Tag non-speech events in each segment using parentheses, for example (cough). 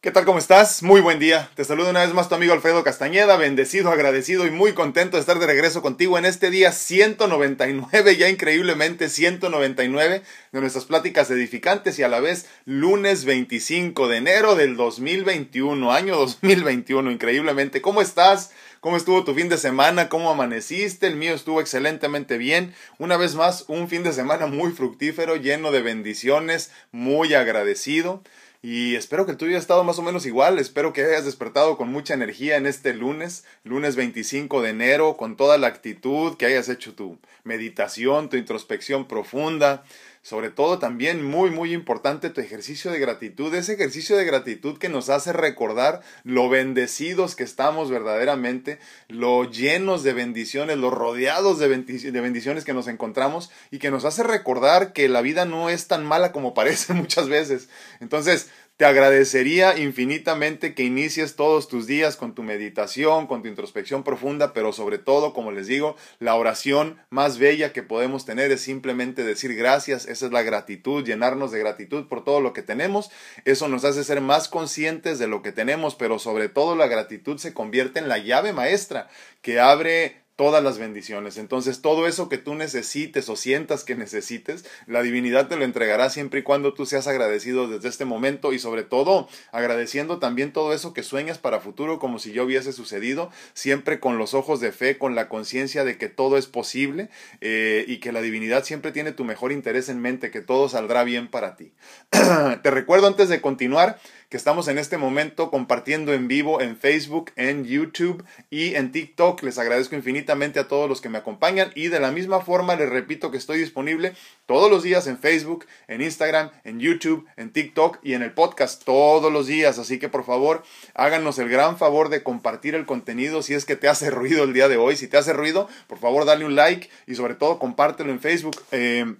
¿Qué tal? ¿Cómo estás? Muy buen día. Te saludo una vez más tu amigo Alfredo Castañeda, bendecido, agradecido y muy contento de estar de regreso contigo en este día 199, ya increíblemente 199 de nuestras pláticas edificantes y a la vez lunes 25 de enero del 2021, año 2021, increíblemente. ¿Cómo estás? ¿Cómo estuvo tu fin de semana? ¿Cómo amaneciste? El mío estuvo excelentemente bien. Una vez más, un fin de semana muy fructífero, lleno de bendiciones, muy agradecido. Y espero que el tuyo haya estado más o menos igual. Espero que hayas despertado con mucha energía en este lunes, lunes 25 de enero, con toda la actitud, que hayas hecho tu meditación, tu introspección profunda. Sobre todo también muy, muy importante tu ejercicio de gratitud, ese ejercicio de gratitud que nos hace recordar lo bendecidos que estamos verdaderamente, lo llenos de bendiciones, lo rodeados de, de bendiciones que nos encontramos y que nos hace recordar que la vida no es tan mala como (laughs) parece muchas veces. Entonces, te agradecería infinitamente que inicies todos tus días con tu meditación, con tu introspección profunda, pero sobre todo, como les digo, la oración más bella que podemos tener es simplemente decir gracias, esa es la gratitud, llenarnos de gratitud por todo lo que tenemos, eso nos hace ser más conscientes de lo que tenemos, pero sobre todo la gratitud se convierte en la llave maestra que abre todas las bendiciones. Entonces, todo eso que tú necesites o sientas que necesites, la divinidad te lo entregará siempre y cuando tú seas agradecido desde este momento y sobre todo agradeciendo también todo eso que sueñas para futuro como si ya hubiese sucedido, siempre con los ojos de fe, con la conciencia de que todo es posible eh, y que la divinidad siempre tiene tu mejor interés en mente, que todo saldrá bien para ti. (clears throat) te recuerdo antes de continuar que estamos en este momento compartiendo en vivo en Facebook, en YouTube y en TikTok. Les agradezco a todos los que me acompañan y de la misma forma les repito que estoy disponible todos los días en Facebook, en Instagram, en YouTube, en TikTok y en el podcast todos los días. Así que por favor háganos el gran favor de compartir el contenido si es que te hace ruido el día de hoy. Si te hace ruido, por favor dale un like y sobre todo compártelo en Facebook. Eh,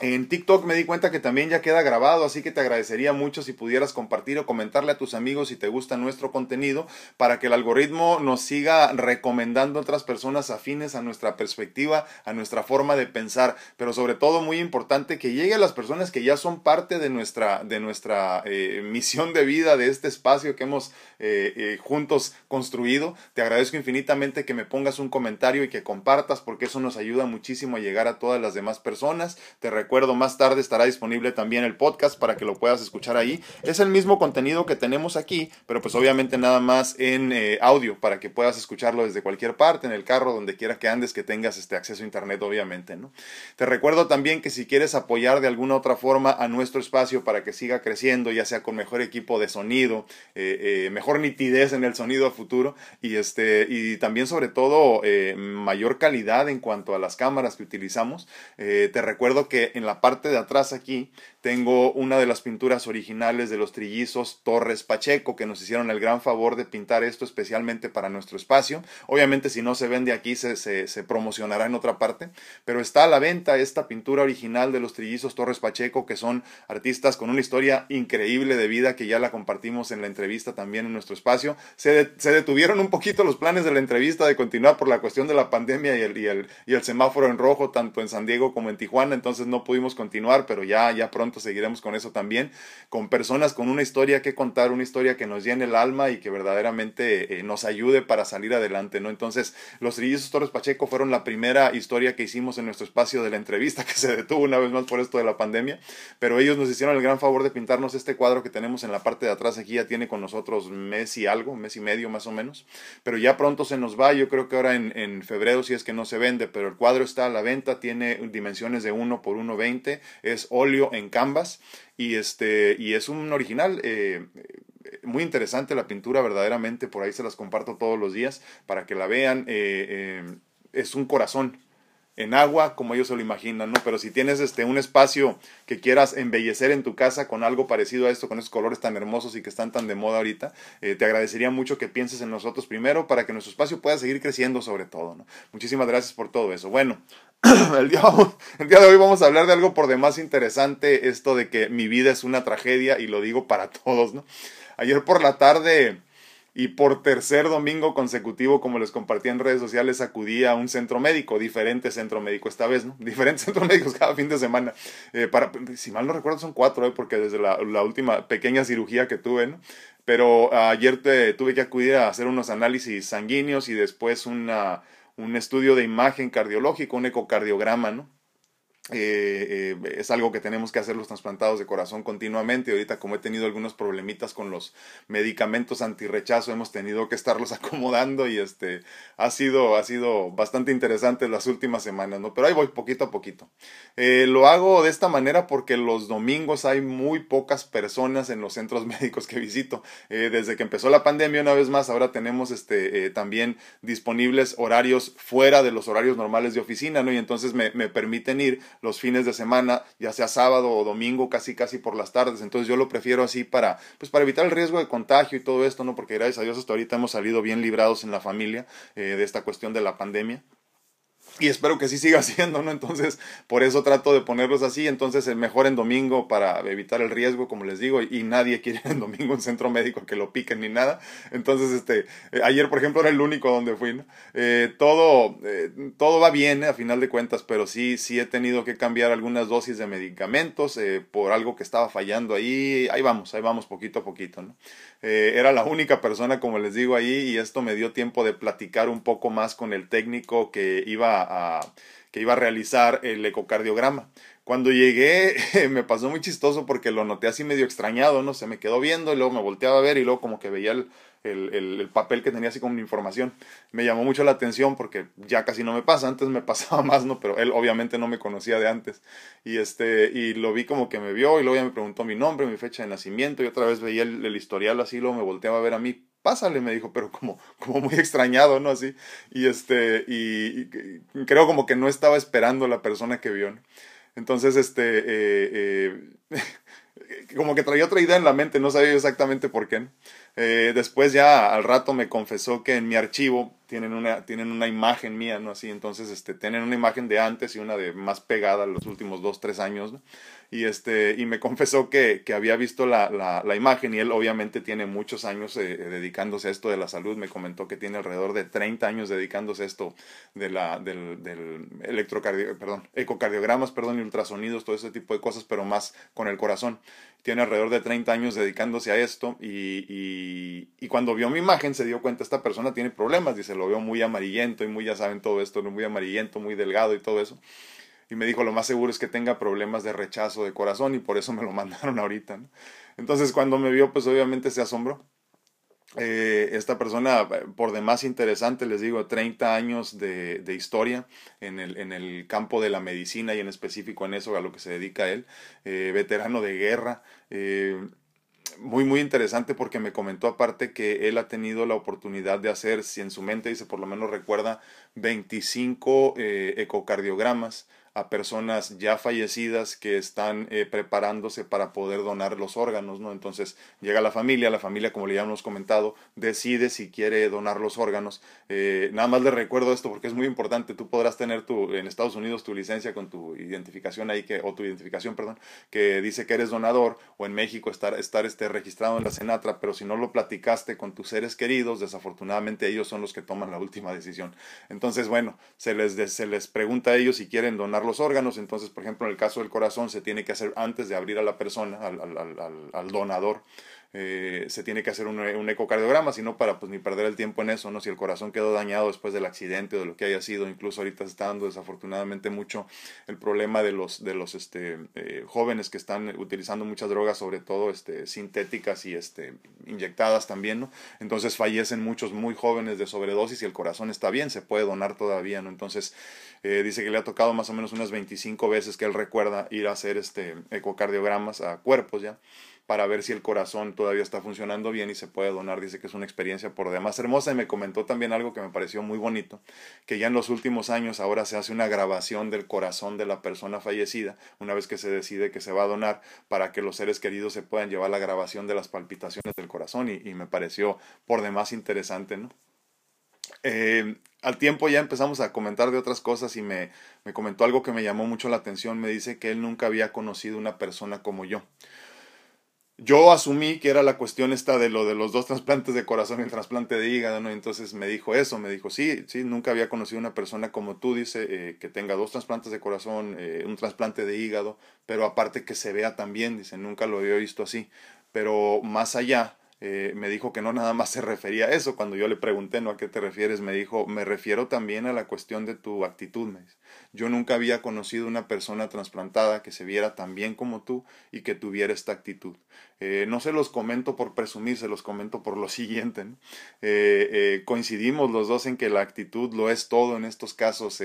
en TikTok me di cuenta que también ya queda grabado, así que te agradecería mucho si pudieras compartir o comentarle a tus amigos si te gusta nuestro contenido para que el algoritmo nos siga recomendando a otras personas afines a nuestra perspectiva, a nuestra forma de pensar, pero sobre todo muy importante que llegue a las personas que ya son parte de nuestra, de nuestra eh, (laughs) misión de vida, de este espacio que hemos eh, eh, juntos construido. Te agradezco infinitamente que me pongas un comentario y que compartas porque eso nos ayuda muchísimo a llegar a todas las demás personas. Te recuerdo, más tarde estará disponible también el podcast para que lo puedas escuchar ahí. Es el mismo contenido que tenemos aquí, pero pues obviamente nada más en eh, audio para que puedas escucharlo desde cualquier parte, en el carro, donde quiera que andes, que tengas este acceso a internet, obviamente, ¿no? Te recuerdo también que si quieres apoyar de alguna otra forma a nuestro espacio para que siga creciendo, ya sea con mejor equipo de sonido, eh, eh, mejor nitidez en el sonido a futuro y este y también sobre todo mayor calidad en cuanto a las cámaras que utilizamos, te recuerdo que en la parte de atrás aquí tengo una de las pinturas originales de los trillizos Torres Pacheco que nos hicieron el gran favor de pintar esto especialmente para nuestro espacio. Obviamente si no se vende aquí se, se, promocionará en otra parte, pero está a la venta esta pintura original de los trillizos Torres Pacheco que son artistas con una historia increíble de vida que ya la compartimos en la entrevista también en nuestro espacio. Se, se detuvieron un poquito los planes de la entrevista de continuar por la cuestión de la pandemia y el, y el, y el semáforo en rojo tanto en San Diego como en Tijuana, entonces no pudimos continuar, pero ya, ya pronto seguiremos con eso también, con personas con una historia que contar, una historia que nos llene el alma y que verdaderamente eh, nos ayude para salir adelante, ¿no? Entonces, los Trillizos Torres Pacheco fueron la primera historia que hicimos en nuestro espacio de la entrevista, (laughs) que se detuvo una vez más por esto de la pandemia, pero ellos nos hicieron el gran favor de pintarnos este cuadro que tenemos en la parte de atrás, aquí ya tiene con nosotros mes y algo, mes y medio más o menos, pero ya pronto se nos va, yo creo que ahora en, febrero si es que no se vende, pero el cuadro está a la venta, tiene dimensiones de 1 por 1.20, es óleo en cambio y, este, y es un original. Eh, muy interesante la pintura, verdaderamente. Por ahí se las comparto todos los días para que la vean. Eh, eh, es un corazón en agua como ellos se lo imaginan, ¿no? Pero si tienes este un espacio que quieras embellecer en tu casa con algo parecido a esto, con esos colores tan hermosos y que están tan de moda ahorita, te agradecería mucho que pienses en nosotros primero para que nuestro espacio pueda seguir creciendo sobre todo, ¿no? Muchísimas gracias por todo eso. Bueno, (clears throat) el, día, el día de hoy vamos a hablar de algo por demás interesante, esto de que mi vida es una tragedia y lo digo para (laughs) todos, ¿no? Ayer por la tarde y por tercer domingo consecutivo, como les compartí en redes sociales, acudí a un centro médico, diferente centro médico esta vez, ¿no? (laughs) Diferentes centros médicos cada fin de semana. Eh, para, si mal no recuerdo, son cuatro, ¿eh? porque desde la, última pequeña cirugía que tuve, ¿no? Pero ayer tuve que acudir a hacer unos análisis sanguíneos y después una, un estudio de imagen cardiológico, un ecocardiograma, ¿no? Eh, eh, es algo que tenemos que hacer los trasplantados de corazón continuamente. Ahorita como he tenido algunos problemitas con los medicamentos antirrechazo, hemos tenido que estarlos (laughs) acomodando y este ha sido, ha sido bastante interesante las últimas semanas, ¿no? Pero ahí voy poquito a poquito. Eh, lo hago de esta manera porque los domingos hay muy pocas personas en los centros (laughs) médicos que visito. desde que empezó la pandemia, una vez más, ahora tenemos este también disponibles horarios fuera de los horarios normales de oficina, ¿no? Y entonces me, me permiten ir los fines de semana, ya sea sábado o domingo, casi casi por las tardes. Entonces yo lo prefiero así para, pues para evitar el riesgo de contagio y todo esto, ¿no? Porque gracias a Dios hasta ahorita hemos salido bien librados en la familia eh, de esta cuestión de la pandemia y espero que sí siga (laughs) siendo, ¿no? Entonces, por eso trato de ponerlos así. Entonces, mejor en domingo para evitar el riesgo, como les digo, y nadie quiere en domingo un centro médico que lo piquen ni nada. Entonces, este, eh, ayer, por ejemplo, era el único donde fui, ¿no? Eh, todo, eh, todo va bien, a final de cuentas, pero sí, sí he tenido que cambiar algunas dosis de medicamentos por algo que estaba fallando ahí. Ahí vamos, ahí vamos poquito a poquito, ¿no? Era la única persona, como les digo, ahí, y esto me dio tiempo de platicar un poco más con el técnico que iba que iba a realizar el ecocardiograma. Cuando llegué (laughs) me pasó muy chistoso porque lo noté así medio extrañado, ¿no? Se me quedó viendo y luego me volteaba a ver y luego como que veía el, el, papel que tenía así como información. Me llamó mucho la atención porque ya casi no me pasa, antes me (laughs) pasaba más, ¿no? Pero él obviamente no me conocía de antes. Y, este, y lo vi como que me vio y luego ya me preguntó mi nombre, mi fecha de nacimiento y otra vez veía el, el historial así, luego me volteaba a ver a mí pásale, me dijo, pero como, como muy extrañado, ¿no? Así, y este, y, creo como que no estaba esperando la persona que vio. Entonces, este, eh, eh, (laughs) como que traía otra idea en la mente, no sabía exactamente por qué. Eh, después ya al rato me confesó que en mi archivo tienen una, tienen una imagen mía, ¿no? Así, entonces, este, tienen una imagen de antes y una de más pegada los últimos dos, tres años, ¿no? Y, este, y me confesó que, que había visto la, la, imagen y él obviamente tiene muchos años eh, dedicándose a esto de la salud. Me comentó que tiene alrededor de 30 años dedicándose a esto de la, del, del perdón, ecocardiogramas perdón, y ultrasonidos, todo ese tipo de cosas, pero más con el corazón. Tiene alrededor de 30 años dedicándose a esto y, y, y cuando vio mi imagen se dio cuenta, esta persona tiene problemas, dice, lo veo muy amarillento y muy, ya saben todo esto, muy amarillento, muy delgado y todo eso y me dijo lo más seguro es que tenga problemas de rechazo de corazón y por eso me lo (laughs) mandaron ahorita. Entonces cuando me vio pues obviamente se asombró. Eh, esta persona, por demás interesante, les digo, 30 años de, de historia en el, en el, campo de la medicina y en específico en eso a lo que se dedica él, eh, veterano de guerra. Eh, muy, muy interesante porque me comentó aparte que él ha tenido la oportunidad de hacer, si en su mente dice, por lo menos recuerda, 25 ecocardiogramas a personas ya fallecidas que están eh, preparándose para poder donar los órganos, ¿no? Entonces llega la familia, la familia, como le hemos comentado, decide si quiere donar los órganos. Eh, nada más le recuerdo esto porque es muy importante, tú podrás tener tu, en Estados Unidos tu licencia con tu identificación ahí, que, o tu identificación, perdón, que dice que eres donador, o en México estar, estar este, registrado en la Senatra, pero si no lo platicaste con tus seres queridos, desafortunadamente ellos son los que toman la última decisión. Entonces, bueno, se les, se les pregunta a ellos si quieren donar los órganos. Entonces, por ejemplo, en el caso del corazón se tiene que hacer antes de abrir a la persona, al, donador, eh, se tiene que hacer un, un, ecocardiograma, sino para pues ni perder el tiempo en eso, ¿no? Si el corazón quedó dañado después del accidente o de lo que haya sido, incluso ahorita se está dando desafortunadamente mucho el problema de los, de los este, eh, jóvenes que están utilizando muchas drogas, sobre todo este, sintéticas y este, inyectadas también, ¿no? Entonces fallecen muchos muy jóvenes de sobredosis y el corazón está bien, se puede donar todavía, ¿no? Entonces eh, dice que le ha tocado más o menos unas 25 veces que él recuerda ir a hacer este ecocardiogramas a cuerpos ya para ver si el corazón todavía está funcionando bien y se puede donar. Dice que es una experiencia por demás hermosa y me comentó también algo que me pareció muy bonito, que ya en los últimos años ahora se hace una grabación del corazón de la persona fallecida, una vez que se decide que se va a donar, para que los seres queridos se puedan llevar la grabación de las palpitaciones del corazón y, me pareció por demás interesante, ¿no? Eh, al tiempo ya empezamos a comentar de otras cosas y me, me comentó algo que me llamó mucho la atención. Me dice que él nunca había conocido una persona como yo yo asumí que era la cuestión esta de lo de los dos trasplantes de corazón y el trasplante de hígado, ¿no? Entonces me dijo eso, me dijo, sí, sí, nunca había conocido una persona como tú, dice, eh, que tenga dos trasplantes de corazón, eh, un trasplante de hígado, pero aparte que se vea también, dice, nunca lo había visto así. Pero más allá, eh, me dijo que no nada más se refería a eso. Cuando yo le pregunté, ¿no a qué te refieres? Me dijo, me refiero también a la cuestión de tu actitud. Me dice. Yo nunca había conocido una persona trasplantada que se viera tan bien como tú y que tuviera esta actitud. Eh, no se los comento por presumir, se los comento por lo (laughs) siguiente. Eh, coincidimos los dos en que la actitud lo es todo en estos casos.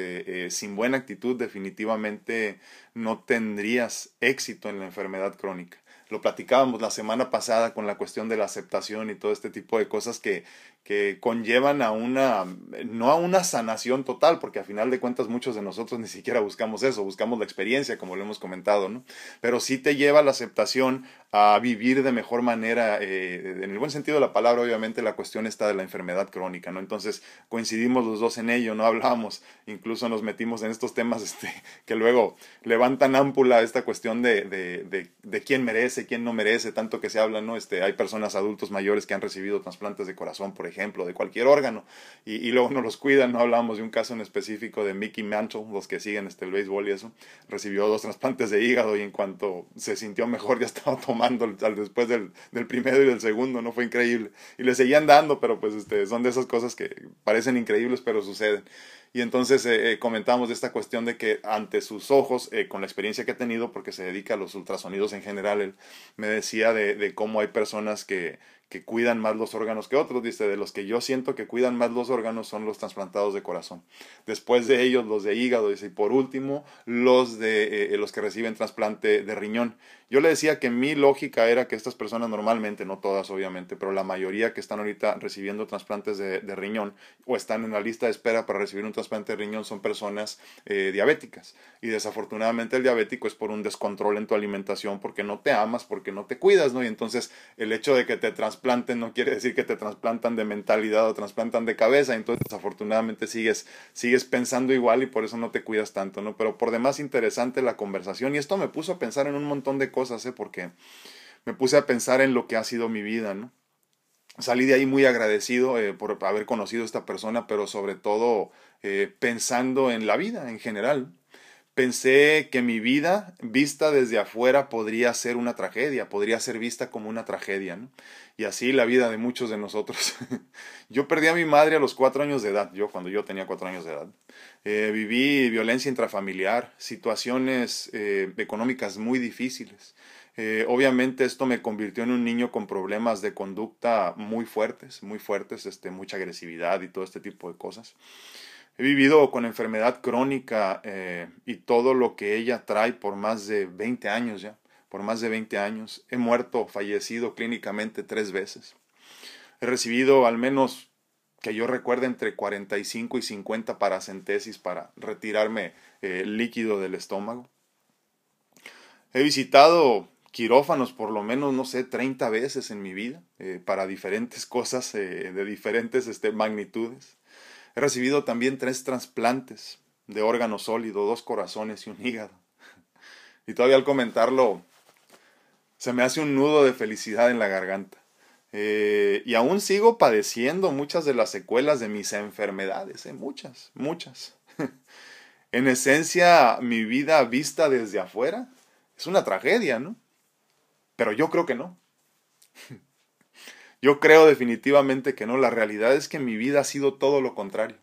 sin buena actitud definitivamente no tendrías éxito en la enfermedad crónica lo platicábamos la semana pasada con la cuestión de la aceptación y todo este tipo de cosas que, que conllevan a una, no a una sanación total, porque a final de cuentas muchos de nosotros ni siquiera buscamos eso, buscamos la experiencia, como lo hemos comentado, ¿no? Pero sí te lleva la aceptación a vivir de mejor manera, eh, en el buen sentido de la palabra, obviamente la cuestión está de la enfermedad crónica, ¿no? Entonces coincidimos los dos en ello, no hablamos, incluso nos metimos en estos temas (laughs) este, que luego levantan ámpula esta cuestión de, de, de quién merece, quién no merece, tanto que se habla, ¿no? Este, hay personas adultos mayores que han recibido trasplantes de corazón, por ejemplo, de cualquier órgano, y, luego no los cuidan, no hablamos de un caso en específico de Mickey Mantle, los que siguen este, el béisbol y eso, recibió dos trasplantes de hígado y en cuanto se sintió mejor ya estaba tomando después del, del primero y del segundo, ¿no? Fue increíble. Y le seguían dando, pero pues este, son de esas cosas que parecen increíbles, pero suceden. Y entonces eh, eh, comentamos de esta cuestión de que ante sus ojos, eh, con la experiencia que ha tenido, porque se dedica a los ultrasonidos en general, él me decía de, de cómo hay personas que, que cuidan más los órganos que otros. Dice, de los que yo siento que cuidan más los órganos son los trasplantados de corazón. Después de ellos, los de hígado. Dice, y por último, los, de, los que reciben trasplante de riñón. Yo le decía que mi lógica era que estas personas normalmente, no todas obviamente, pero la mayoría que están ahorita recibiendo trasplantes de, riñón o están en la lista de espera para recibir un trasplante de riñón son personas eh, diabéticas. Y desafortunadamente el diabético es por un descontrol en tu alimentación porque no te amas, porque no te cuidas, ¿no? Y entonces el hecho de que te trasplanten no quiere decir que te trasplantan de mentalidad o trasplantan de cabeza. Entonces desafortunadamente sigues, sigues pensando igual y por eso no te cuidas tanto, ¿no? Pero por demás interesante la conversación y esto me puso a pensar en un montón de cosas ¿eh? porque me puse a pensar en lo que ha sido mi vida, ¿no? Salí de ahí muy agradecido eh, por haber conocido a esta persona, pero sobre todo eh, pensando en la vida en general. Pensé que mi vida, vista desde afuera, podría ser una tragedia, podría ser vista como una tragedia. Y así la vida de muchos de nosotros. (laughs) yo perdí a mi madre a los cuatro años de edad, yo cuando yo tenía cuatro años de edad. Eh, viví violencia intrafamiliar, situaciones eh, económicas muy difíciles. Eh, obviamente esto me convirtió en un niño con problemas de conducta muy fuertes, muy fuertes, este, mucha agresividad y todo este tipo de cosas. He vivido con enfermedad crónica y todo lo que ella trae por más de 20 años ya por más de 20 años. He muerto, fallecido clínicamente tres veces. He recibido al menos, que yo recuerde, entre 45 y 50 paracentesis para retirarme eh, líquido del estómago. He visitado quirófanos por lo menos, no sé, 30 veces en mi vida eh, para diferentes (laughs) cosas eh, de diferentes este, magnitudes. He recibido también tres trasplantes de órgano sólido, dos corazones y un hígado. Y todavía al comentarlo se me hace un nudo de felicidad en la garganta. Eh, y aún sigo padeciendo muchas de las secuelas de mis enfermedades, eh, muchas, muchas. (laughs) en esencia, mi vida vista desde afuera es una tragedia, ¿no? Pero yo creo que no. (laughs) yo creo definitivamente que no. La realidad es que mi vida ha sido todo lo contrario.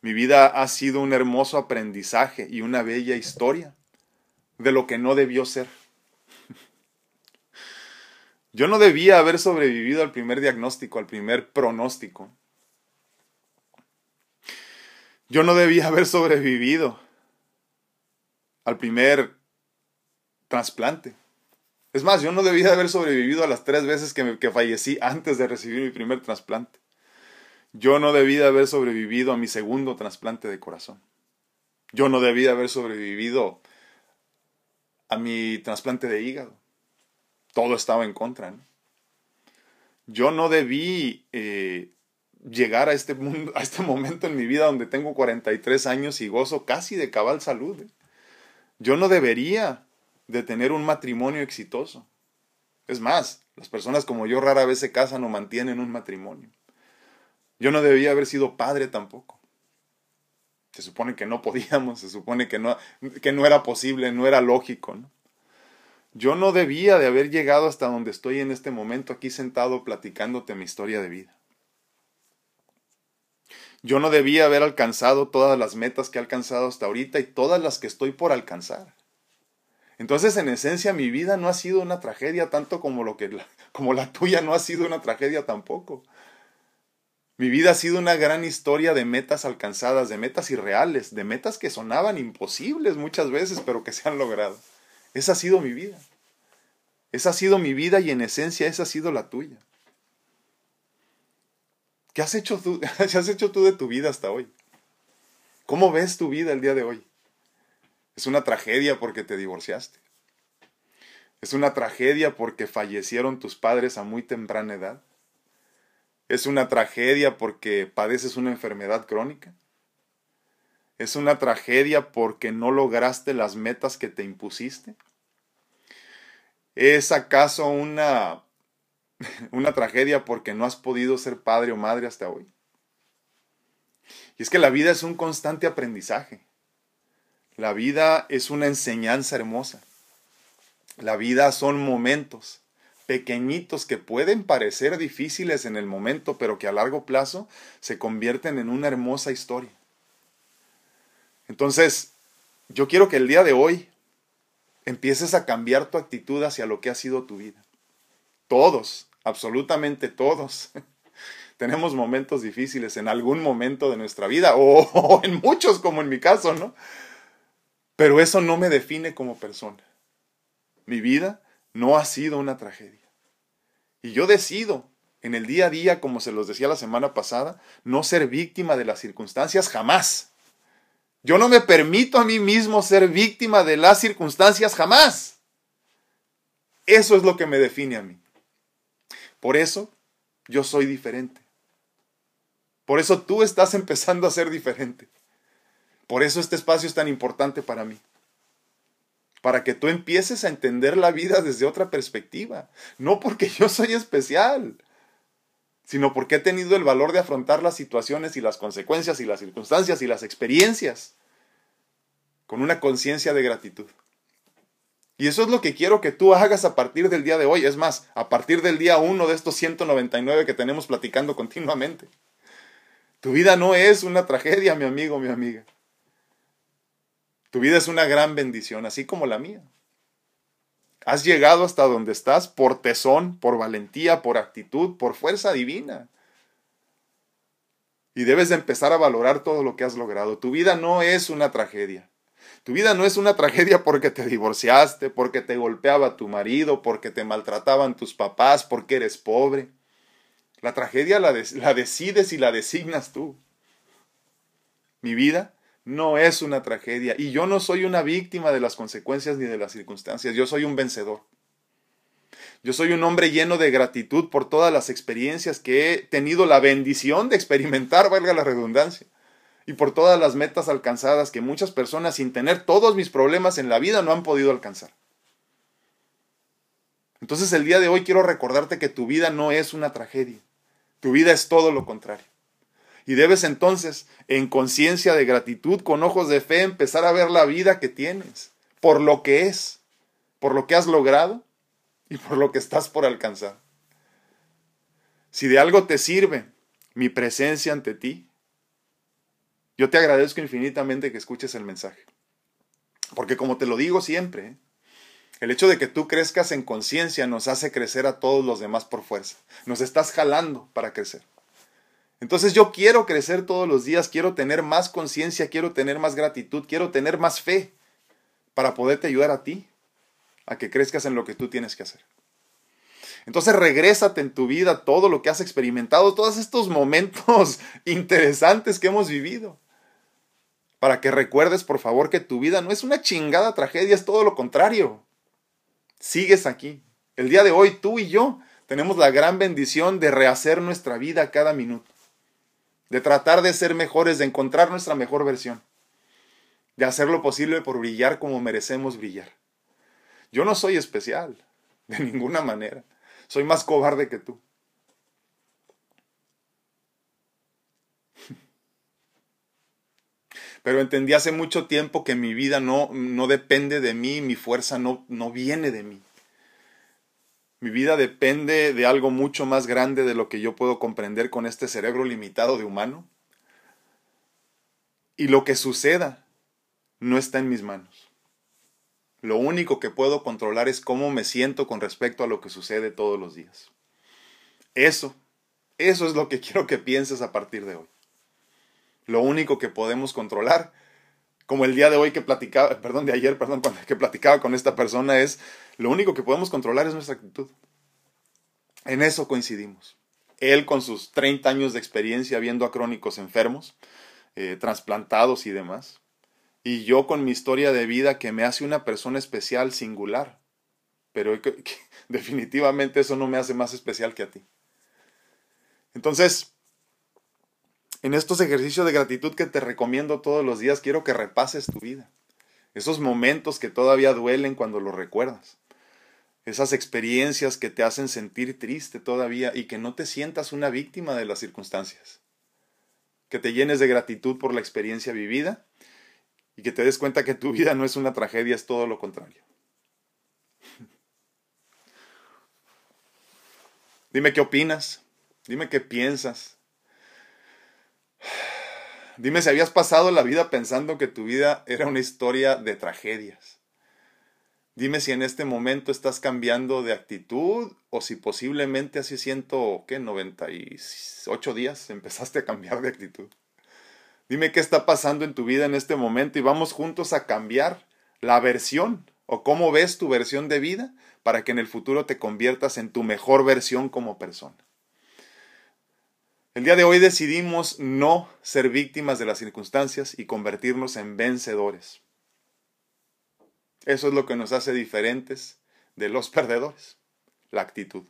Mi vida ha sido un hermoso aprendizaje y una bella historia de lo que no debió ser. (laughs) Yo no debía haber sobrevivido al primer diagnóstico, al primer pronóstico. Yo no debía haber sobrevivido al primer trasplante. Es más, yo no debía haber sobrevivido a las tres veces que, fallecí antes de recibir mi primer trasplante. Yo no debía haber sobrevivido a mi segundo trasplante de corazón. Yo no debía haber sobrevivido a mi trasplante de hígado todo estaba en contra. Yo no debí eh, llegar a este, a este momento en mi vida donde tengo 43 años y gozo casi de cabal salud. ¿eh? Yo no debería de tener un matrimonio exitoso. Es más, las personas como yo rara vez se casan o mantienen un matrimonio. Yo no debía haber sido padre tampoco. Se supone que no (laughs) podíamos, se supone que no, que no era posible, no era lógico. Yo no debía de haber llegado hasta donde estoy en este momento aquí sentado platicándote mi historia de vida. Yo no debía haber alcanzado todas las metas que he alcanzado hasta ahorita y todas las que estoy por alcanzar. Entonces, en esencia, mi vida no ha sido una tragedia tanto como, lo que como la tuya no ha sido una tragedia tampoco. Mi vida ha sido una gran historia de metas alcanzadas, de metas irreales, de metas que sonaban imposibles muchas veces, pero que se han logrado. Esa ha sido mi vida. Esa ha sido mi vida y en esencia esa ha sido la tuya. ¿Qué has hecho tú, (laughs) ¿qué has hecho tú de tu vida hasta hoy? ¿Cómo ves tu vida el día de hoy? Es una tragedia porque te divorciaste. Es una tragedia porque fallecieron tus padres a muy temprana edad. Es una tragedia porque padeces una enfermedad crónica. Es una tragedia porque no lograste las metas que te impusiste. ¿Es acaso una, (laughs) una tragedia porque no has podido ser padre o madre hasta hoy? Y es que la vida es un constante aprendizaje. La vida es una enseñanza hermosa. La vida son momentos pequeñitos que pueden parecer difíciles en el momento, pero que a largo plazo se convierten en una hermosa historia. Entonces, yo quiero que el día de hoy empieces a cambiar tu actitud hacia lo que ha sido tu vida. Todos, absolutamente todos. (laughs) Tenemos momentos difíciles en algún momento de nuestra vida, o, (laughs) en muchos como en mi caso, ¿no? Pero eso no me define como persona. Mi vida no ha sido una tragedia. Y yo decido en el día a día, como se los decía la semana pasada, no ser víctima de las circunstancias jamás. Yo no me permito a mí mismo ser víctima de las circunstancias jamás. Eso es lo que me define a mí. Por eso yo soy diferente. Por eso tú estás empezando a ser diferente. Por eso este espacio es tan importante para mí. Para que tú empieces a entender la vida desde otra perspectiva. No porque yo soy especial, sino porque he tenido el valor de afrontar las situaciones y las consecuencias y las circunstancias y las experiencias con una conciencia de gratitud. Y eso es lo que quiero que tú hagas a partir del día de hoy. Es más, a partir del día 1 de estos 199 que tenemos platicando continuamente. Tu vida no es una tragedia, mi amigo, mi amiga. Tu vida es una gran bendición, así como la mía. Has llegado hasta donde estás por tesón, por valentía, por actitud, por fuerza divina. Y debes de empezar a valorar todo lo que has logrado. Tu vida no es una tragedia. Tu vida no es una tragedia porque te divorciaste, porque te golpeaba tu marido, porque te maltrataban tus papás, porque eres pobre. La tragedia la, la decides y la designas tú. Mi vida no es una tragedia. Y yo no soy una víctima de las consecuencias ni de las circunstancias. Yo soy un vencedor. Yo soy un hombre lleno de gratitud por todas las experiencias que he tenido la bendición de experimentar, valga la redundancia, y por todas las metas alcanzadas que muchas personas sin tener todos mis problemas en la vida no han podido alcanzar. Entonces el día de hoy quiero recordarte que tu vida no es una tragedia. Tu vida es todo lo contrario. Y debes entonces, en conciencia de gratitud, con ojos de fe, empezar a ver la vida que tienes, por lo que es, por lo que has logrado y por lo que estás por alcanzar. Si de algo te sirve mi presencia ante ti, yo te agradezco infinitamente que escuches el mensaje. Porque como te lo digo siempre, el hecho de que tú crezcas en conciencia nos hace crecer a todos los demás por fuerza. Nos estás jalando para crecer. Entonces yo quiero crecer todos los días, quiero tener más conciencia, quiero tener más gratitud, quiero tener más fe para poderte ayudar a ti a que crezcas en lo que tú tienes que hacer. Entonces regrésate en tu vida todo lo que has experimentado, todos estos momentos (laughs) interesantes que hemos vivido. Para que recuerdes, por favor, que tu vida no es una chingada tragedia, es todo lo contrario. Sigues aquí. El día de hoy tú y yo tenemos la gran bendición de rehacer nuestra vida cada minuto de tratar de ser mejores, de encontrar nuestra mejor versión, de hacer lo posible por brillar como merecemos brillar. Yo no soy especial, de (laughs) ninguna manera. Soy más cobarde que tú. (laughs) Pero entendí hace mucho tiempo que mi vida no, no depende de mí, mi fuerza no, no viene de mí. Mi vida depende de algo mucho más grande de lo que yo puedo comprender con este cerebro limitado de humano. Y lo que suceda no está en mis manos. Lo único que puedo controlar es cómo me siento con respecto a lo que sucede todos los días. Eso, eso es lo que (laughs) quiero que pienses a partir de hoy. Lo único que podemos controlar, como el día de hoy que platicaba, perdón, de ayer, perdón, que platicaba con esta persona es, lo único que podemos controlar es nuestra actitud. En eso coincidimos. Él con sus 30 años de experiencia viendo a crónicos enfermos, eh, trasplantados y demás. Y yo con mi historia de vida que me hace una persona especial, singular. Pero (laughs) definitivamente eso no me hace más especial que a ti. Entonces, en estos ejercicios de gratitud que te recomiendo todos los días, quiero que repases tu vida. Esos momentos que todavía duelen cuando los recuerdas. Esas experiencias que te hacen sentir triste todavía y que no te sientas una víctima de las circunstancias que te llenes de gratitud por la experiencia vivida y que te des cuenta que tu vida no es una tragedia, es todo lo contrario. (laughs) Dime qué opinas, dime qué piensas. (sighs) Dime si habías pasado la vida pensando que tu vida era una historia de tragedias. Dime si en este momento estás cambiando de actitud o si posiblemente hace ciento, ¿qué? 98 días empezaste a cambiar de actitud. Dime qué está pasando en tu vida en este momento y vamos juntos a cambiar la versión o cómo ves tu versión de vida para que en el futuro te conviertas en tu mejor versión como persona. El día de hoy decidimos no ser víctimas de las circunstancias y convertirnos en vencedores. Eso es lo que nos hace diferentes de los (laughs) perdedores, la actitud.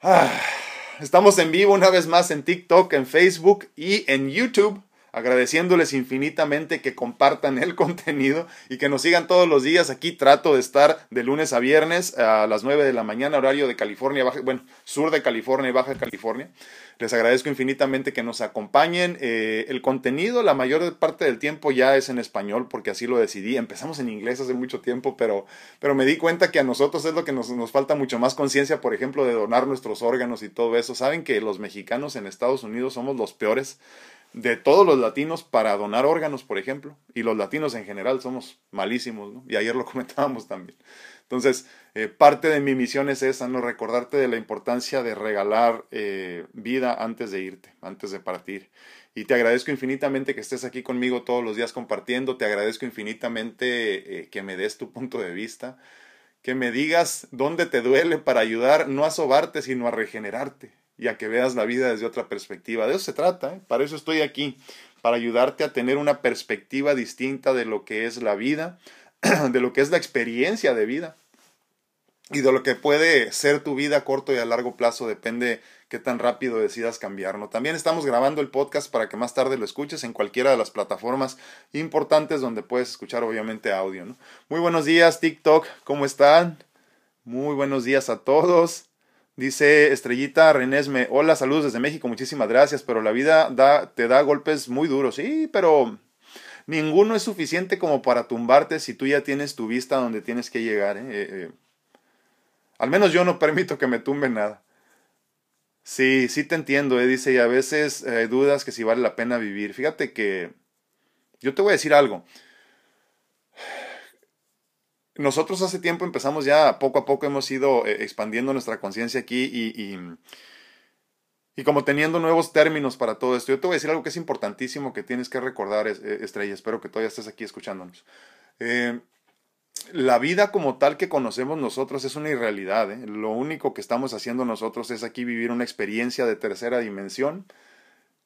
Ah, estamos en vivo una vez más en TikTok, en Facebook y en YouTube agradeciéndoles infinitamente que compartan el (laughs) contenido y que nos sigan todos los días. Aquí trato de estar de lunes a viernes a las 9 de la mañana, horario de California, baja, bueno, sur de California y Baja California. Les agradezco infinitamente que nos acompañen. Eh, el contenido, la mayor parte del tiempo ya es en español porque así lo decidí. Empezamos en inglés hace mucho tiempo, pero, pero me di cuenta que a nosotros es lo que nos, nos falta mucho más conciencia, por ejemplo, de donar nuestros órganos y todo eso. Saben que los mexicanos en Estados Unidos somos los peores de todos los latinos para donar órganos, por ejemplo. Y los latinos en general somos malísimos. Y ayer lo (laughs) comentábamos también. Entonces, eh, parte de mi misión es esa, ¿no? Recordarte de la importancia de regalar eh, vida antes de irte, antes de partir. Y te agradezco infinitamente que estés aquí conmigo todos los días compartiendo. Te agradezco infinitamente eh, que me des tu punto de vista. Que me digas dónde te duele para ayudar, no a sobarte, sino a regenerarte y a que veas la vida desde otra perspectiva. De eso se trata, ¿eh? para eso estoy aquí, para ayudarte a tener una perspectiva distinta de lo que es la vida, (clears throat) de lo que es la experiencia de vida y de lo que puede ser tu vida a corto y a largo plazo, depende qué tan rápido decidas cambiar. ¿no? También estamos grabando el podcast para que más tarde lo escuches en cualquiera de las plataformas importantes donde puedes escuchar obviamente audio. ¿no? Muy buenos días TikTok, ¿cómo están? Muy buenos días a todos. Dice Estrellita Renesme, hola, saludos desde México, muchísimas gracias, pero la vida da, te da golpes muy duros. Sí, pero ninguno es suficiente como para tumbarte si tú ya tienes tu vista donde tienes que llegar. ¿eh? Eh, eh, al menos yo no permito que me tumbe nada. Sí, sí te entiendo, dice, y a veces dudas que si vale la pena vivir. Fíjate que yo te voy a decir algo nosotros hace tiempo empezamos ya, poco a poco hemos ido eh, expandiendo nuestra conciencia aquí y, y, como teniendo nuevos términos para todo esto. Yo te voy a decir algo que es importantísimo que tienes que recordar, eh, Estrella, espero que todavía estés aquí escuchándonos. Eh, la vida como tal que conocemos nosotros es una irrealidad. Lo único que estamos haciendo nosotros es aquí vivir una experiencia de tercera dimensión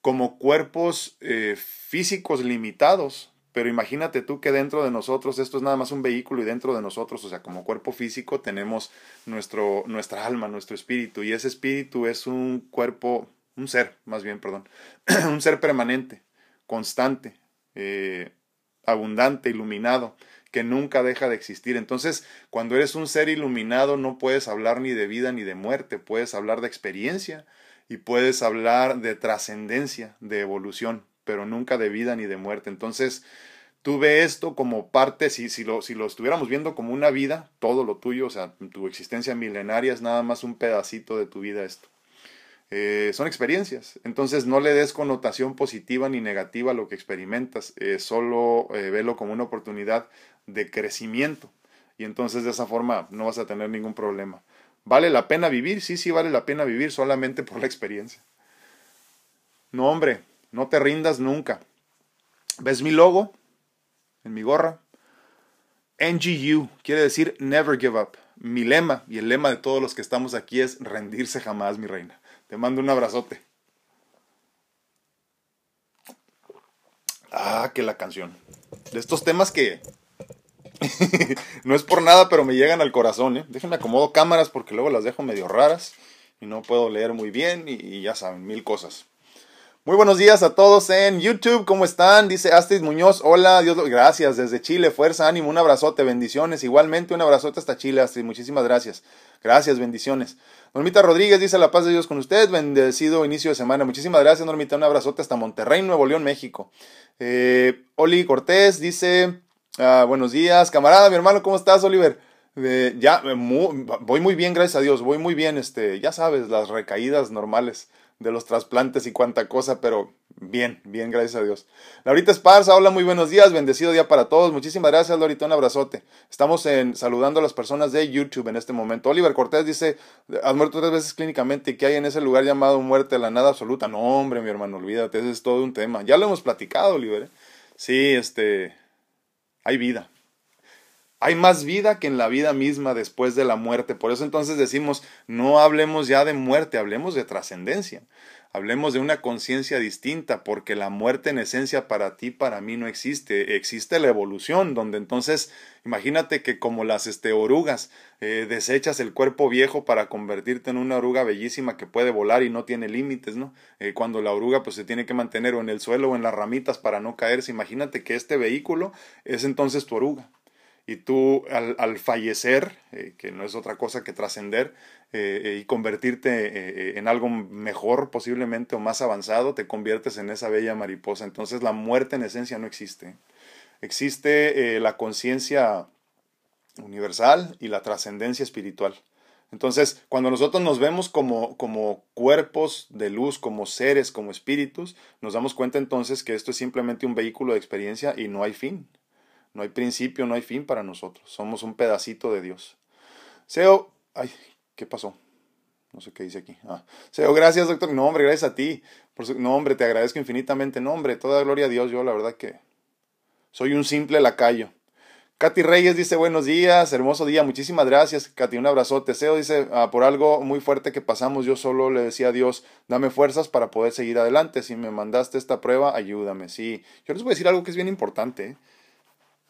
como cuerpos físicos limitados pero imagínate tú que dentro de nosotros esto es nada más un vehículo y dentro de nosotros, o sea, como cuerpo físico tenemos nuestro, nuestra alma, nuestro espíritu y ese espíritu es un cuerpo, un ser, más bien, perdón, (clears throat) un ser permanente, constante, eh, abundante, iluminado, que nunca deja de existir. Entonces, cuando eres un ser iluminado, no puedes hablar ni de vida ni de muerte, puedes hablar de experiencia y puedes hablar de trascendencia, de evolución, pero nunca de vida ni de muerte. Entonces, tú ve esto como parte, si, si, lo, si lo estuviéramos viendo como una vida, todo lo tuyo, o sea, tu existencia milenaria es nada más un pedacito de tu vida esto. Eh, son experiencias, entonces no le des connotación positiva ni negativa a lo que experimentas, eh, solo eh, velo como una oportunidad de crecimiento y entonces de esa forma no vas a tener ningún problema. ¿Vale la pena vivir? Sí, sí, vale la pena vivir solamente por la experiencia. No, hombre, no te rindas nunca. ¿Ves mi logo? en mi gorra. NGU quiere decir Never Give Up. Mi lema y el lema de todos los que estamos aquí es rendirse jamás, mi reina. Te mando un abrazote. Ah, que la canción. De estos temas que (laughs) no es por nada, pero me llegan al corazón. ¿eh? Déjenme acomodo cámaras porque luego las dejo medio raras y no puedo leer muy bien y ya saben, mil cosas. Muy buenos días a todos en YouTube, ¿cómo están? Dice Astrid Muñoz, hola, Dios, gracias, desde Chile, fuerza, ánimo, un abrazote, bendiciones, igualmente un abrazote hasta Chile, Astrid, muchísimas gracias, gracias, bendiciones. Normita Rodríguez dice, la paz de Dios con usted, bendecido inicio de semana, muchísimas gracias, Normita, un abrazote hasta Monterrey, Nuevo León, México. Eh, Oli Cortés dice, ah, buenos días, camarada, mi hermano, ¿cómo estás, Oliver? ya, voy muy bien, gracias a Dios, voy muy bien, este, ya sabes, las recaídas normales de los trasplantes y cuánta cosa, pero bien, bien, gracias a Dios. Laurita Esparza, hola, muy buenos días, bendecido día para todos. Muchísimas gracias, Laurita, un abrazote. Estamos en, saludando a las personas de YouTube en este momento. Oliver Cortés dice, has muerto tres veces clínicamente, ¿qué hay en ese lugar llamado muerte, la nada absoluta? No, hombre, mi hermano, olvídate, ese es todo un tema. Ya lo hemos platicado, Oliver. ¿eh? Sí, este, hay vida, hay más vida que en la vida misma después de la muerte. Por eso entonces decimos, no hablemos ya de muerte, hablemos de trascendencia. Hablemos de una conciencia distinta, porque la muerte en esencia para ti, para mí no existe. Existe la evolución, donde entonces, imagínate que como las este, orugas, eh, desechas el cuerpo viejo para convertirte en una oruga bellísima que puede volar y no tiene límites, ¿no? Eh, cuando la oruga pues se tiene que mantener o en el suelo o en las ramitas para no caerse. Imagínate que este vehículo es entonces tu oruga y tú al, fallecer, eh, que no es otra cosa que trascender eh, eh, y convertirte en algo mejor posiblemente o más avanzado, te conviertes en esa bella mariposa. Entonces la muerte en esencia no existe. Existe la conciencia universal y la trascendencia espiritual. Entonces, cuando nosotros nos vemos como, como cuerpos de luz, como seres, como espíritus, nos damos cuenta entonces que esto es simplemente un vehículo de experiencia y no hay fin. No hay principio, no hay fin para nosotros. Somos un pedacito de Dios. Seo, ay, ¿qué pasó? No sé qué dice aquí. Ah. Seo, gracias, doctor. No, hombre, gracias a ti. Por su... No, hombre, te agradezco infinitamente. No, hombre, toda gloria a Dios. Yo, la verdad que soy un simple lacayo. Katy Reyes dice buenos días, hermoso día, muchísimas gracias. Katy, un abrazote. Seo dice, ah, por algo muy fuerte que pasamos, yo solo le decía a Dios, dame fuerzas para poder seguir adelante. Si me mandaste esta prueba, ayúdame. Sí, yo les voy a decir algo que es bien importante. ¿eh?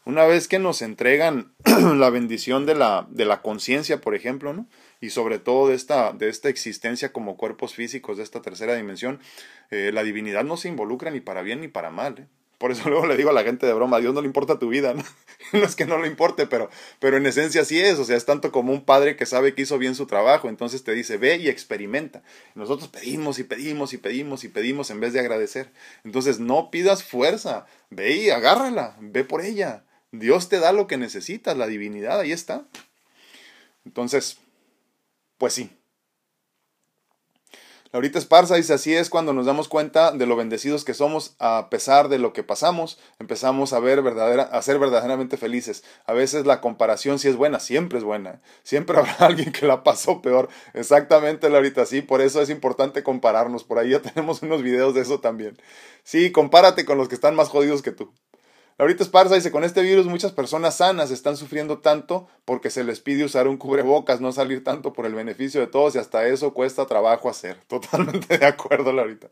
Una vez que nos entregan (clears throat) la bendición de la, de la conciencia, por ejemplo, ¿no? y sobre todo de esta, de esta existencia como cuerpos físicos de esta tercera dimensión, eh, la divinidad no se involucra ni para bien ni para mal. ¿eh? Por eso (laughs) luego le digo a la gente de broma, a Dios no le importa tu vida, ¿no? (laughs) no es que no le importe, pero, pero en esencia sí es, o sea, es tanto como un padre que sabe que hizo bien su trabajo, entonces te dice, ve y experimenta. nosotros pedimos y pedimos y pedimos y pedimos en vez de agradecer. Entonces no pidas fuerza, ve y agárrala, ve por ella. Dios te da lo que necesitas, la divinidad, ahí está. Entonces, pues sí. Laurita Esparza dice, así es cuando nos damos cuenta de lo bendecidos que somos a pesar de lo que pasamos, empezamos a ver verdadera, a ser verdaderamente felices. A veces la comparación sí es buena, siempre es buena. Siempre (laughs) habrá alguien que la pasó peor. Exactamente, Laurita, sí, por eso es importante compararnos. Por ahí ya (laughs) tenemos unos videos de eso también. Sí, compárate con los que están más jodidos que tú. Ahorita Esparza dice, con este virus muchas personas sanas están sufriendo tanto porque se les pide usar un cubrebocas, no salir tanto por el beneficio de todos y hasta eso cuesta trabajo hacer. (laughs) Totalmente de acuerdo, Laurita.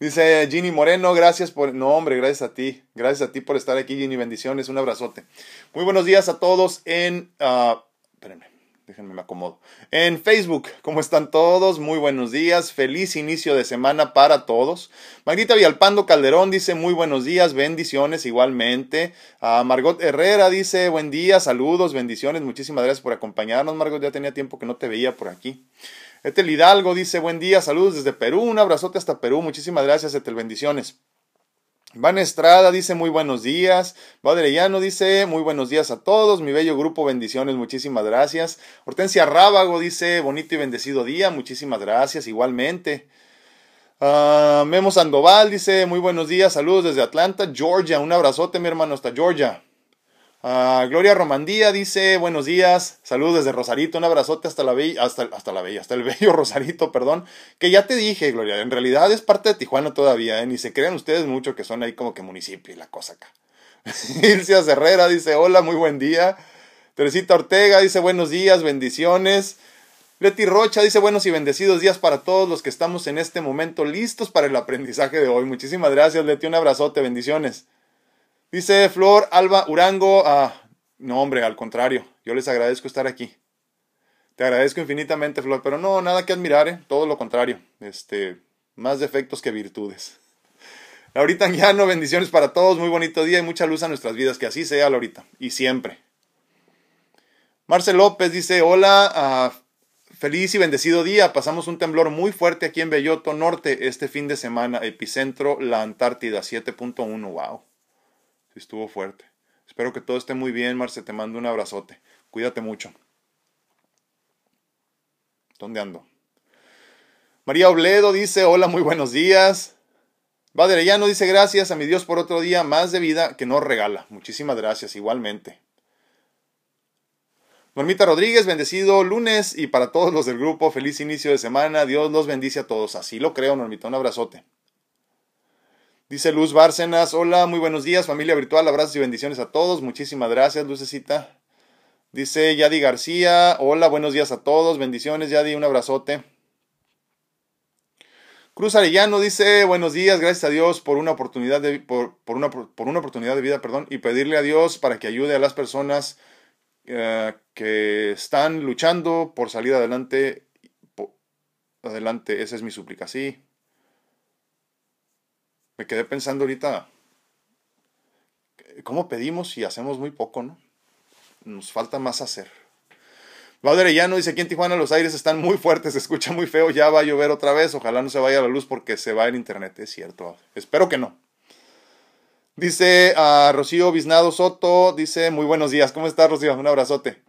Dice Ginny Moreno, gracias por... No, hombre, gracias a ti. Gracias a ti por estar aquí, Ginny. Bendiciones, un abrazote. Muy buenos días a todos en... Uh... Espérenme, Déjenme me acomodo. En Facebook, ¿cómo están todos? Muy buenos días. Feliz inicio de semana para todos. Magnita Vialpando Calderón dice muy buenos días, bendiciones igualmente. A Margot Herrera dice buen día, saludos, bendiciones. Muchísimas gracias por acompañarnos, Margot. Ya tenía tiempo que no te veía por aquí. Etel Hidalgo dice buen día, saludos desde Perú. Un abrazote hasta Perú. Muchísimas gracias, Etel. Bendiciones. Van Estrada dice muy buenos días. Badrellano dice muy buenos días a todos. Mi bello grupo, bendiciones, muchísimas gracias. Hortensia Rábago dice bonito y bendecido día, muchísimas gracias, igualmente. Uh, Memo Sandoval dice muy buenos días, saludos desde Atlanta, Georgia. Un abrazote, mi hermano, hasta Georgia. Uh, Gloria Romandía dice buenos días, saludos desde Rosarito, un abrazote hasta la bella, hasta, hasta la bella, hasta el bello (laughs) Rosarito, perdón, que ya te dije, Gloria, en realidad es parte de Tijuana todavía, ¿eh? ni se crean ustedes mucho que son ahí como que municipio y la cosa acá. (laughs) Ilcia Herrera dice hola, muy buen día. Teresita Ortega dice buenos días, bendiciones. Leti Rocha dice buenos y bendecidos días para todos los que estamos en este momento listos para el aprendizaje de hoy. Muchísimas gracias, Leti, un abrazote, bendiciones. Dice Flor Alba Urango, ah, no hombre, al contrario, yo les agradezco estar aquí. Te agradezco infinitamente, Flor, pero no, nada que admirar, ¿eh? todo lo contrario, este, más defectos que virtudes. (laughs) Laurita Anguiano, bendiciones para todos, muy bonito día y mucha luz a nuestras vidas, que así sea, Laurita, y siempre. Marcel López dice, hola, ah, feliz y bendecido día, pasamos un temblor muy fuerte aquí en Belloto Norte este fin de semana, epicentro la Antártida 7.1, wow estuvo fuerte. Espero que todo esté muy bien, Marce. Te mando un abrazote. Cuídate mucho. ¿Dónde ando? María Obledo dice, hola, muy buenos días. Baderellano dice, gracias a mi Dios por otro día más de vida que nos regala. Muchísimas gracias, igualmente. Normita Rodríguez, bendecido lunes y para todos los del grupo, feliz inicio de semana. Dios los bendice a todos. Así lo creo, Normita. Un abrazote. Dice Luz Bárcenas, hola, muy buenos días, familia virtual, abrazos y bendiciones a todos, muchísimas gracias, Lucecita. Dice Yadi García, hola, buenos días a todos, bendiciones, Yadi, un abrazote. Cruz Arellano dice, buenos días, gracias a Dios por una oportunidad de, por, una, por una oportunidad de vida, perdón, y pedirle a Dios para que ayude a las personas eh, que están luchando por salir adelante. adelante, esa es mi súplica, sí, me quedé pensando ahorita, ¿cómo pedimos y hacemos muy poco, no? Nos falta más hacer. no dice, aquí en Tijuana los aires están muy fuertes, se escucha muy feo, ya va a llover otra vez, ojalá no se vaya la luz porque se va el internet, es cierto, espero que no. Dice a Rocío Biznado Soto, dice, muy buenos días, ¿cómo estás Rocío? Un abrazote.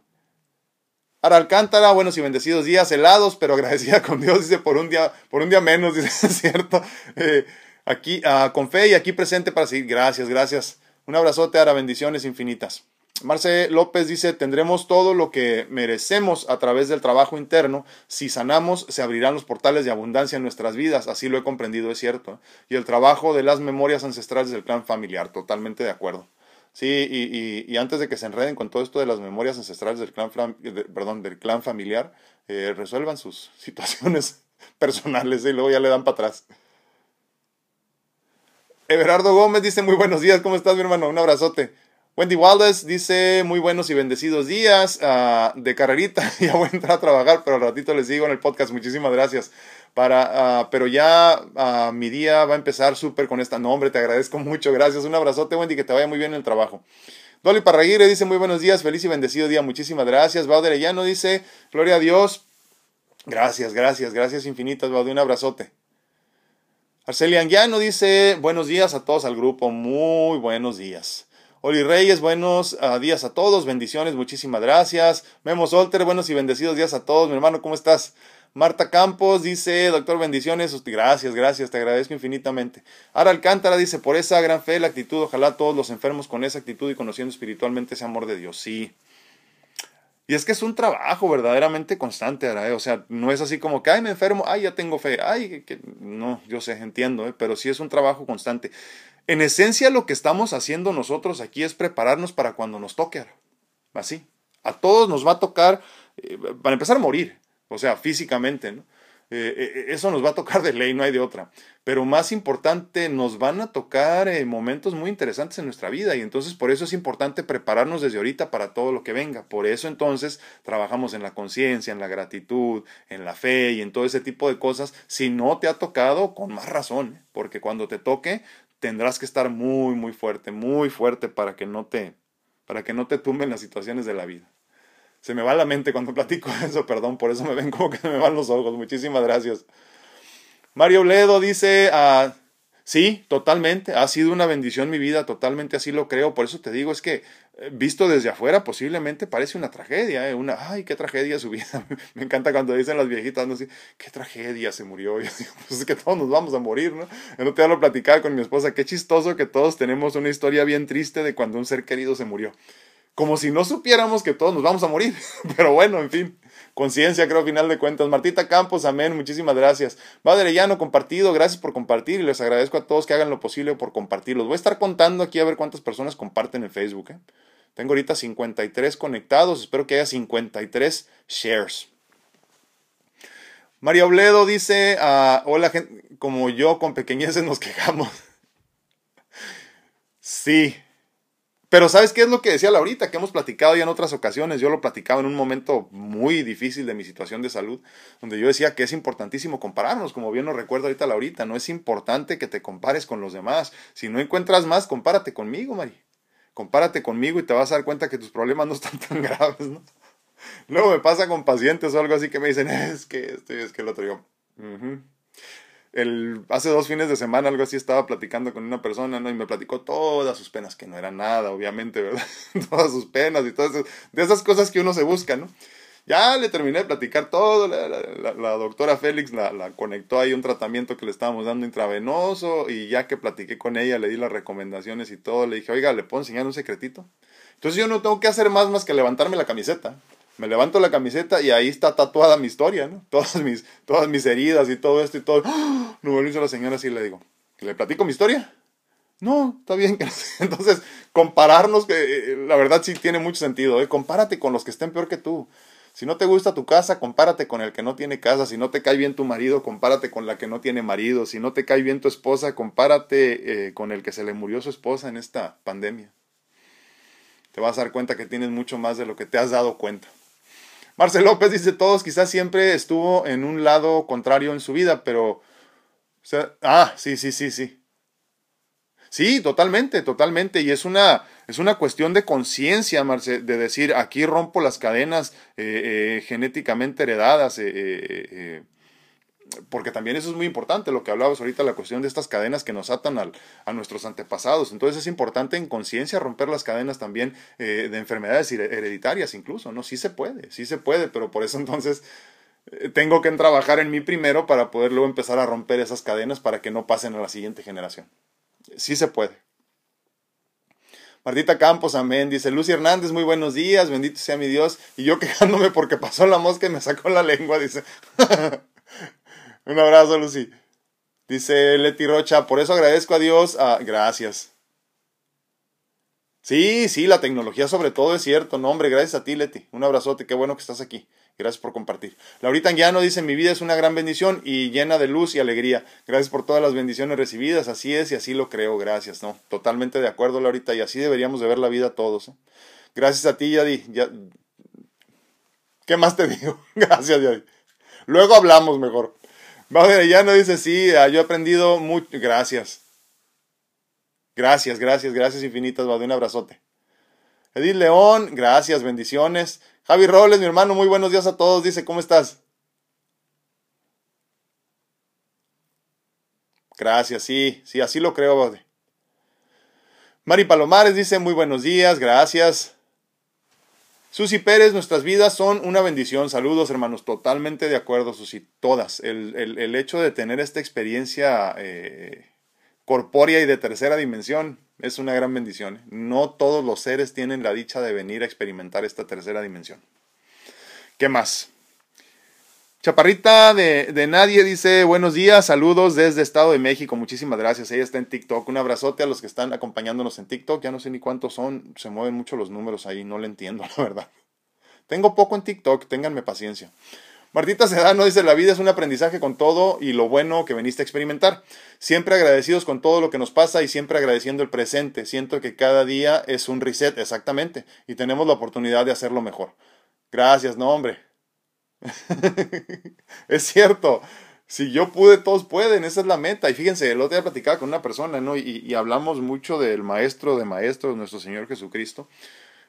Ara Alcántara, buenos y bendecidos días, helados, pero agradecida con Dios, dice, por un día, por un día menos, (laughs) dice, es cierto. Eh, aquí uh, con fe y aquí presente para seguir. Gracias, gracias. Un abrazote, Ara, bendiciones infinitas. Marce López dice, tendremos todo lo que merecemos a través del trabajo interno. Si sanamos, se abrirán los portales de abundancia en nuestras vidas. Así lo he comprendido, es cierto. Y el trabajo de las memorias ancestrales del clan familiar, totalmente de acuerdo. Sí, y, antes de que se enreden con todo esto de las memorias ancestrales del clan, perdón, del clan familiar, eh, resuelvan sus (laughs) situaciones personales y luego ya le dan para atrás. Everardo Gómez dice muy buenos días, ¿cómo estás mi hermano? Un abrazote. Wendy Wallace dice muy buenos y bendecidos días uh, de carrerita. (laughs) ya voy a entrar a trabajar, pero al ratito les digo en el podcast. Muchísimas gracias. Para, uh, pero ya uh, mi día va a empezar súper con esta nombre. Te agradezco mucho. Gracias. Un abrazote, Wendy, que te vaya muy bien en el trabajo. Dolly Parraguirre dice muy buenos días, feliz y bendecido día. Muchísimas gracias. Bauder no dice gloria a Dios. Gracias, gracias, gracias infinitas, Bauder. Un abrazote. Arcelia Anguiano dice, buenos días a todos al grupo, muy buenos días. Oli Reyes, buenos ah, días a todos, bendiciones, muchísimas gracias. Memo Solter, buenos y bendecidos días a todos, mi hermano, ¿cómo estás? Marta Campos dice, doctor, bendiciones, gracias, gracias, te agradezco infinitamente. Ara Alcántara dice, por esa gran fe, la actitud, ojalá todos los enfermos con esa actitud y conociendo espiritualmente ese amor de Dios. Sí, y es que es un trabajo verdaderamente constante, O sea, no es así como que, ay, me enfermo, ay, ya tengo fe, ay, que, no, yo sé, entiendo, ¿eh? pero sí es un trabajo constante. En esencia, lo que estamos haciendo nosotros aquí es prepararnos para cuando nos toque, así. A todos nos va a tocar, eh, para empezar, a morir, o sea, físicamente, ¿no? Eh, eh, eso nos va a tocar de ley, no hay de otra. Pero más importante, nos van a tocar eh, momentos muy interesantes en nuestra vida y entonces por eso es importante prepararnos desde ahorita para todo lo que venga. Por eso entonces trabajamos en la conciencia, en la gratitud, en la fe y en todo ese tipo de cosas. Si no te ha tocado, con más razón, porque cuando te toque tendrás que estar muy, muy fuerte, muy fuerte para que no te, para que no te tumben las situaciones de la vida se me va la mente cuando platico eso, perdón, por eso me ven como que se me van los ojos. Muchísimas gracias. Mario Bledo dice, ah, sí, totalmente, ha sido una bendición mi vida, totalmente así lo creo. Por eso te digo, es que eh, visto desde afuera posiblemente parece una tragedia, ¿eh? una, ay, qué tragedia su vida. (laughs) me encanta cuando dicen las viejitas, no sé, qué tragedia se murió. (laughs) Yo digo, pues es que todos nos vamos a morir, ¿no? Yo no te hablo platicar con mi esposa, qué chistoso que todos tenemos una historia bien triste de cuando un ser querido se murió como si no supiéramos que todos nos vamos a morir. (laughs) Pero bueno, en fin, conciencia creo al final de cuentas. Martita Campos, amén, muchísimas gracias. Padre Llano, compartido, gracias por compartir y les agradezco a todos que hagan lo posible por compartirlos. Voy a estar contando aquí a ver cuántas personas comparten en Facebook. ¿eh? Tengo ahorita 53 conectados, espero que haya 53 shares. María Obledo dice, uh, hola gente, como yo con pequeñeces nos quejamos. (laughs) sí, pero ¿sabes qué es lo que decía Laurita? Que hemos platicado ya en otras ocasiones. Yo lo platicaba en un momento muy difícil de mi situación de salud, donde yo decía que es importantísimo compararnos, como bien nos recuerda ahorita Laurita. No es importante que te compares con los demás. Si no encuentras más, compárate conmigo, Mari. Compárate conmigo y te vas a dar cuenta que tus problemas no están (laughs) tan graves, ¿no? Luego me pasa con pacientes o algo así que me dicen, es que este, es que el otro. Yo, el, hace dos fines de semana, algo así, estaba platicando con una persona, ¿no? Y me platicó todas sus penas, que no era nada, obviamente, ¿verdad? (laughs) todas sus penas y todas esas, de esas cosas que uno se busca, ¿no? Ya le terminé de platicar todo, la, la, doctora Félix la, conectó ahí un tratamiento que le estábamos dando intravenoso y ya que platiqué con ella, le di las recomendaciones y todo, le dije, oiga, ¿le puedo enseñar un secretito? Entonces yo no tengo que hacer más más que levantarme la camiseta me levanto la camiseta y ahí está tatuada mi historia, ¿no? (laughs) Todas mis, todas mis heridas y todo esto y todo. ¡Ah! No me lo hizo la señora así le digo, ¿le platico mi historia? No, está bien. (laughs) Entonces, compararnos, que eh, la verdad sí tiene mucho sentido, ¿eh? Compárate con los que estén peor que tú. Si no te gusta tu casa, compárate con el que no tiene casa. Si no te cae bien tu marido, compárate con la que no tiene marido. Si no te cae bien tu esposa, compárate eh, con el que se le murió su esposa en esta pandemia. Te vas a dar cuenta que tienes mucho más de lo que te has dado cuenta. Marcel López dice, todos quizás siempre estuvo en un lado contrario en su vida, pero... ah, sí, sí, sí, sí. Sí, totalmente, totalmente. Y es una, es una cuestión de conciencia, Marcel, de decir, aquí rompo las cadenas eh, eh, genéticamente heredadas. Eh, porque también eso es muy importante, lo que hablabas ahorita, la cuestión de estas cadenas que nos atan al, a nuestros antepasados. Entonces es importante en conciencia romper las cadenas también eh, de enfermedades hereditarias incluso, ¿no? Sí se puede, sí se puede, pero por eso (laughs) entonces eh, tengo que trabajar en mí primero para poder luego empezar a romper esas cadenas para que no pasen a la siguiente generación. Sí se puede. Martita Campos, amén. Dice Lucy Hernández, muy buenos días, bendito sea mi Dios. Y yo (laughs) quejándome porque pasó la mosca y me sacó la lengua, dice. (laughs) Un abrazo, Lucy. Dice Leti Rocha, por eso agradezco a Dios. Ah, gracias. Sí, sí, la tecnología sobre todo es cierto. No, hombre, gracias a ti, Leti. Un abrazote, qué bueno que estás aquí. Gracias por compartir. Laurita Anguiano dice, mi vida es una gran bendición y llena de luz y alegría. Gracias por todas las bendiciones recibidas. Así es y así lo creo. Gracias, ¿no? Totalmente de acuerdo, Laurita. Y así deberíamos de ver la vida todos. ¿eh? Gracias a ti, Yadi. Ya... ¿Qué más te (laughs) digo? Gracias, Yadi. Luego hablamos mejor. Ya no dice, sí, ah, yo he aprendido mucho. Gracias. Gracias, gracias, gracias infinitas, va, un abrazote. Edith León, gracias, bendiciones. Javi Robles, mi hermano, muy buenos días a todos. Dice, ¿cómo estás? Gracias, sí, sí, así lo creo, Baude. Mari Palomares dice, muy buenos días, gracias. Susi Pérez, nuestras vidas son una bendición. Saludos, hermanos. Totalmente de acuerdo, Susi. Todas. El, hecho de tener esta experiencia eh, corpórea y de tercera dimensión es una gran bendición. No todos los seres tienen la dicha de venir a experimentar esta tercera dimensión. ¿Qué más? Chaparrita de, de, Nadie dice buenos días, saludos desde Estado de México, muchísimas gracias. Ella está en TikTok. Un abrazote a los que están acompañándonos en TikTok. Ya no sé ni cuántos son, se mueven mucho los números ahí, no le entiendo, (laughs) la verdad. Tengo poco en TikTok, ténganme paciencia. Martita Sedano dice, la vida es un aprendizaje con todo y lo bueno que veniste a experimentar. Siempre agradecidos con todo lo que nos pasa y siempre agradeciendo el presente. Siento que cada día es un reset, exactamente, y tenemos la oportunidad de hacerlo mejor. Gracias, no hombre. (laughs) es cierto. Si yo pude, todos pueden, esa es la meta. Y fíjense, el otro día platicaba con una persona, ¿no? Y, hablamos mucho del maestro de maestros, nuestro Señor Jesucristo.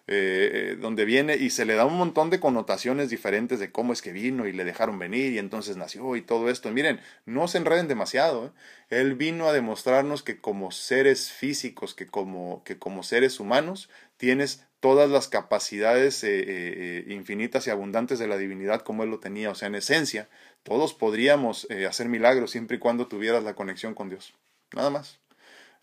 Eh, donde viene y se le da un montón de connotaciones diferentes de cómo es que vino y le dejaron venir y entonces nació y todo esto. miren, no se enreden demasiado. ¿eh? Él vino a demostrarnos que como seres físicos, que como, que como seres humanos, tienes todas las capacidades eh, infinitas y abundantes de la divinidad como Él lo tenía. O sea, en esencia, todos podríamos hacer milagros siempre y cuando tuvieras la conexión con Dios. Nada más.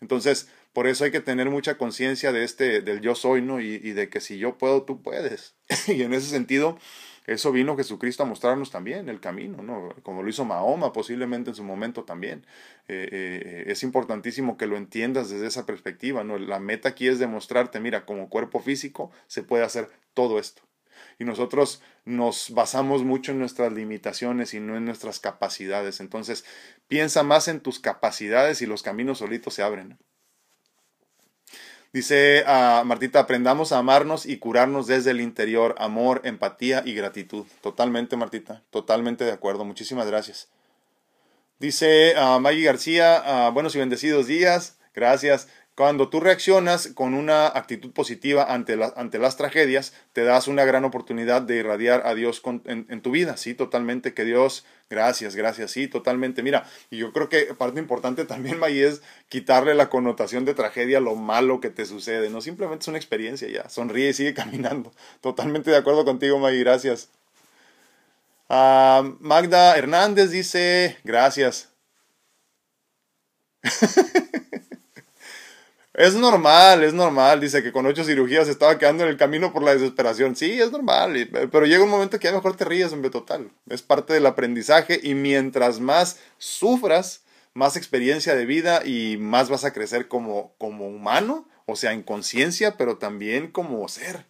Entonces, por eso hay que tener mucha conciencia de este, del yo soy, ¿no? Y, de que si yo puedo, tú puedes. (laughs) y en ese sentido, eso vino Jesucristo a mostrarnos también el camino, ¿no? Como lo hizo Mahoma posiblemente en su momento también. Eh, eh, es importantísimo que lo entiendas desde esa perspectiva, ¿no? La meta aquí es demostrarte, mira, como cuerpo físico se puede hacer todo esto. Y nosotros nos basamos mucho en nuestras limitaciones y no en nuestras capacidades. Entonces, piensa más en tus capacidades y los caminos solitos se abren. Dice a ah, Martita, aprendamos a amarnos y curarnos desde el interior, amor, empatía y gratitud. Totalmente, Martita, totalmente de acuerdo. Muchísimas gracias. Dice a ah, Maggie García, ah, buenos y bendecidos días. Gracias. Cuando tú reaccionas con una actitud positiva ante, ante las tragedias, te das una gran oportunidad de irradiar a Dios en, tu vida, sí, totalmente, que Dios, gracias, gracias, sí, totalmente. Mira, y yo creo que parte importante también, May, es quitarle la connotación de tragedia a lo malo que te sucede, no simplemente es una experiencia ya, sonríe y sigue (laughs) caminando. Totalmente de acuerdo contigo, May, gracias. Ah, Magda Hernández dice, gracias. (laughs) Es normal, es normal. Dice que con ocho cirugías estaba quedando en el camino por la desesperación. Sí, es normal. Pero llega un momento que a lo mejor te ríes, hombre, total. Es parte del aprendizaje y mientras más sufras, más experiencia de vida y más vas a crecer como, como humano, o sea, en conciencia, pero también como ser.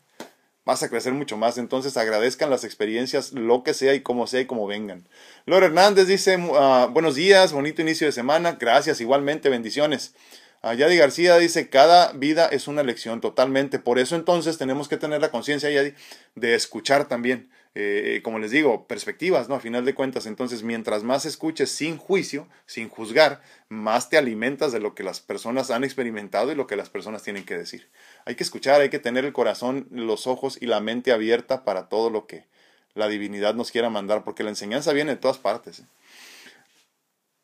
Vas a crecer mucho más. Entonces agradezcan las experiencias, lo que sea y como sea y como vengan. Lore Hernández dice, ah, buenos días, bonito inicio de semana. Gracias, igualmente, bendiciones. Yadi García dice, cada vida es una lección totalmente. Por eso entonces tenemos que tener la conciencia, Yadi, de escuchar también. Eh, como les digo, perspectivas, ¿no? A final de cuentas, entonces, mientras más escuches sin juicio, sin juzgar, más te alimentas de lo que las personas han experimentado y lo que las personas tienen que decir. Hay que escuchar, hay que tener el corazón, los ojos y la mente abierta para todo lo que la divinidad nos quiera mandar, porque la enseñanza viene de todas partes. ¿eh?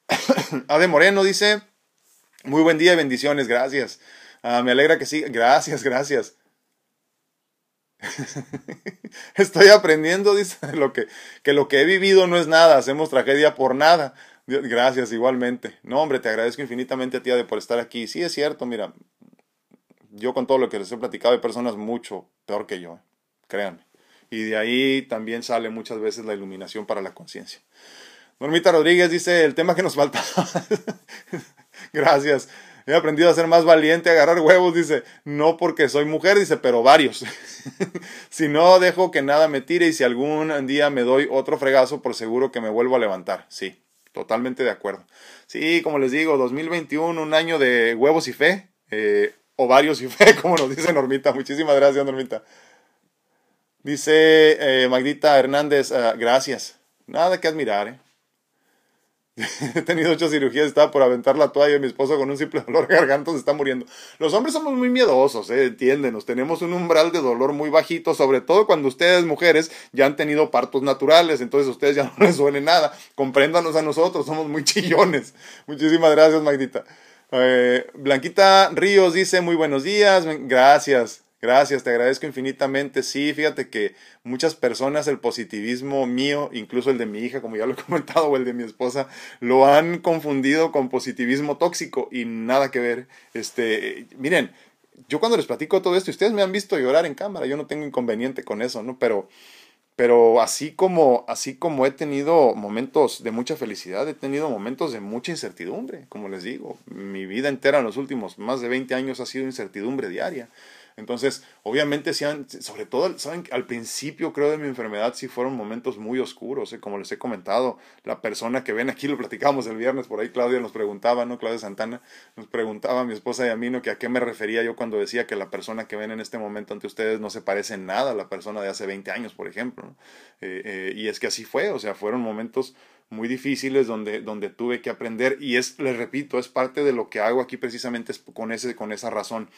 (coughs) Ade Moreno dice, muy buen día y bendiciones, gracias. Ah, me alegra que sí, gracias, gracias. (laughs) Estoy aprendiendo, dice, lo que, que lo que he vivido no es nada, hacemos tragedia por nada. Gracias, igualmente. No, hombre, te agradezco infinitamente a ti de por estar aquí. Sí, es cierto, mira, yo con todo lo que les he platicado hay personas mucho peor que yo, créanme. Y de ahí también sale muchas veces la iluminación para la conciencia. Normita Rodríguez dice, el tema que nos falta. (laughs) (laughs) Gracias. He aprendido a ser más valiente, a agarrar huevos, dice, no porque soy mujer, dice, pero varios. (laughs) si no, dejo que nada me tire y si algún día me doy otro fregazo, por seguro que me vuelvo a levantar. Sí, totalmente de acuerdo. Sí, como les digo, 2021, un año de huevos y fe, eh, ovarios y (laughs) fe, como nos dice Normita. Muchísimas gracias, Normita. Dice eh, Magdita Hernández, ah, gracias. Nada que admirar, ¿eh? (laughs) He tenido ocho cirugías, estaba por aventar la toalla y mi esposo con un simple (laughs) dolor de garganta se está muriendo. Los hombres somos muy miedosos, ¿eh? entiéndenos. Tenemos un umbral de dolor muy bajito, sobre todo cuando ustedes, mujeres, ya han tenido partos naturales, entonces a ustedes ya (laughs) no les duele nada. Compréndanos a nosotros, somos muy chillones. Muchísimas gracias, Magdita. Eh, Blanquita Ríos dice muy buenos días, gracias. Gracias, te agradezco infinitamente. Sí, fíjate que muchas personas el positivismo mío, incluso el de mi hija, como ya lo he (laughs) comentado, o el de mi esposa, lo han confundido con positivismo tóxico y nada que ver. Este, miren, yo cuando les platico todo esto, ustedes me han visto llorar en cámara, yo no tengo inconveniente con eso, ¿no? Pero pero así como así como he tenido momentos de mucha felicidad, he tenido momentos de mucha incertidumbre, como les digo, mi vida entera en los últimos más de 20 años ha sido incertidumbre diaria. Entonces, obviamente, sobre todo, ¿saben? Al principio, creo, de mi enfermedad, sí fueron momentos muy oscuros, ¿eh? como les he comentado. La persona que ven aquí, (laughs) lo platicamos el viernes, por ahí Claudia nos preguntaba, ¿no? Claudia Santana nos preguntaba a mi esposa y a mí, ¿no? Que a qué me refería yo cuando decía que la persona que ven en este momento ante ustedes no se parece en nada a la persona de hace 20 años, por ejemplo. Eh, eh, y es que así fue, o sea, fueron momentos muy difíciles donde, donde tuve que aprender y es, les repito, es parte de lo que hago aquí precisamente con, ese, con esa razón.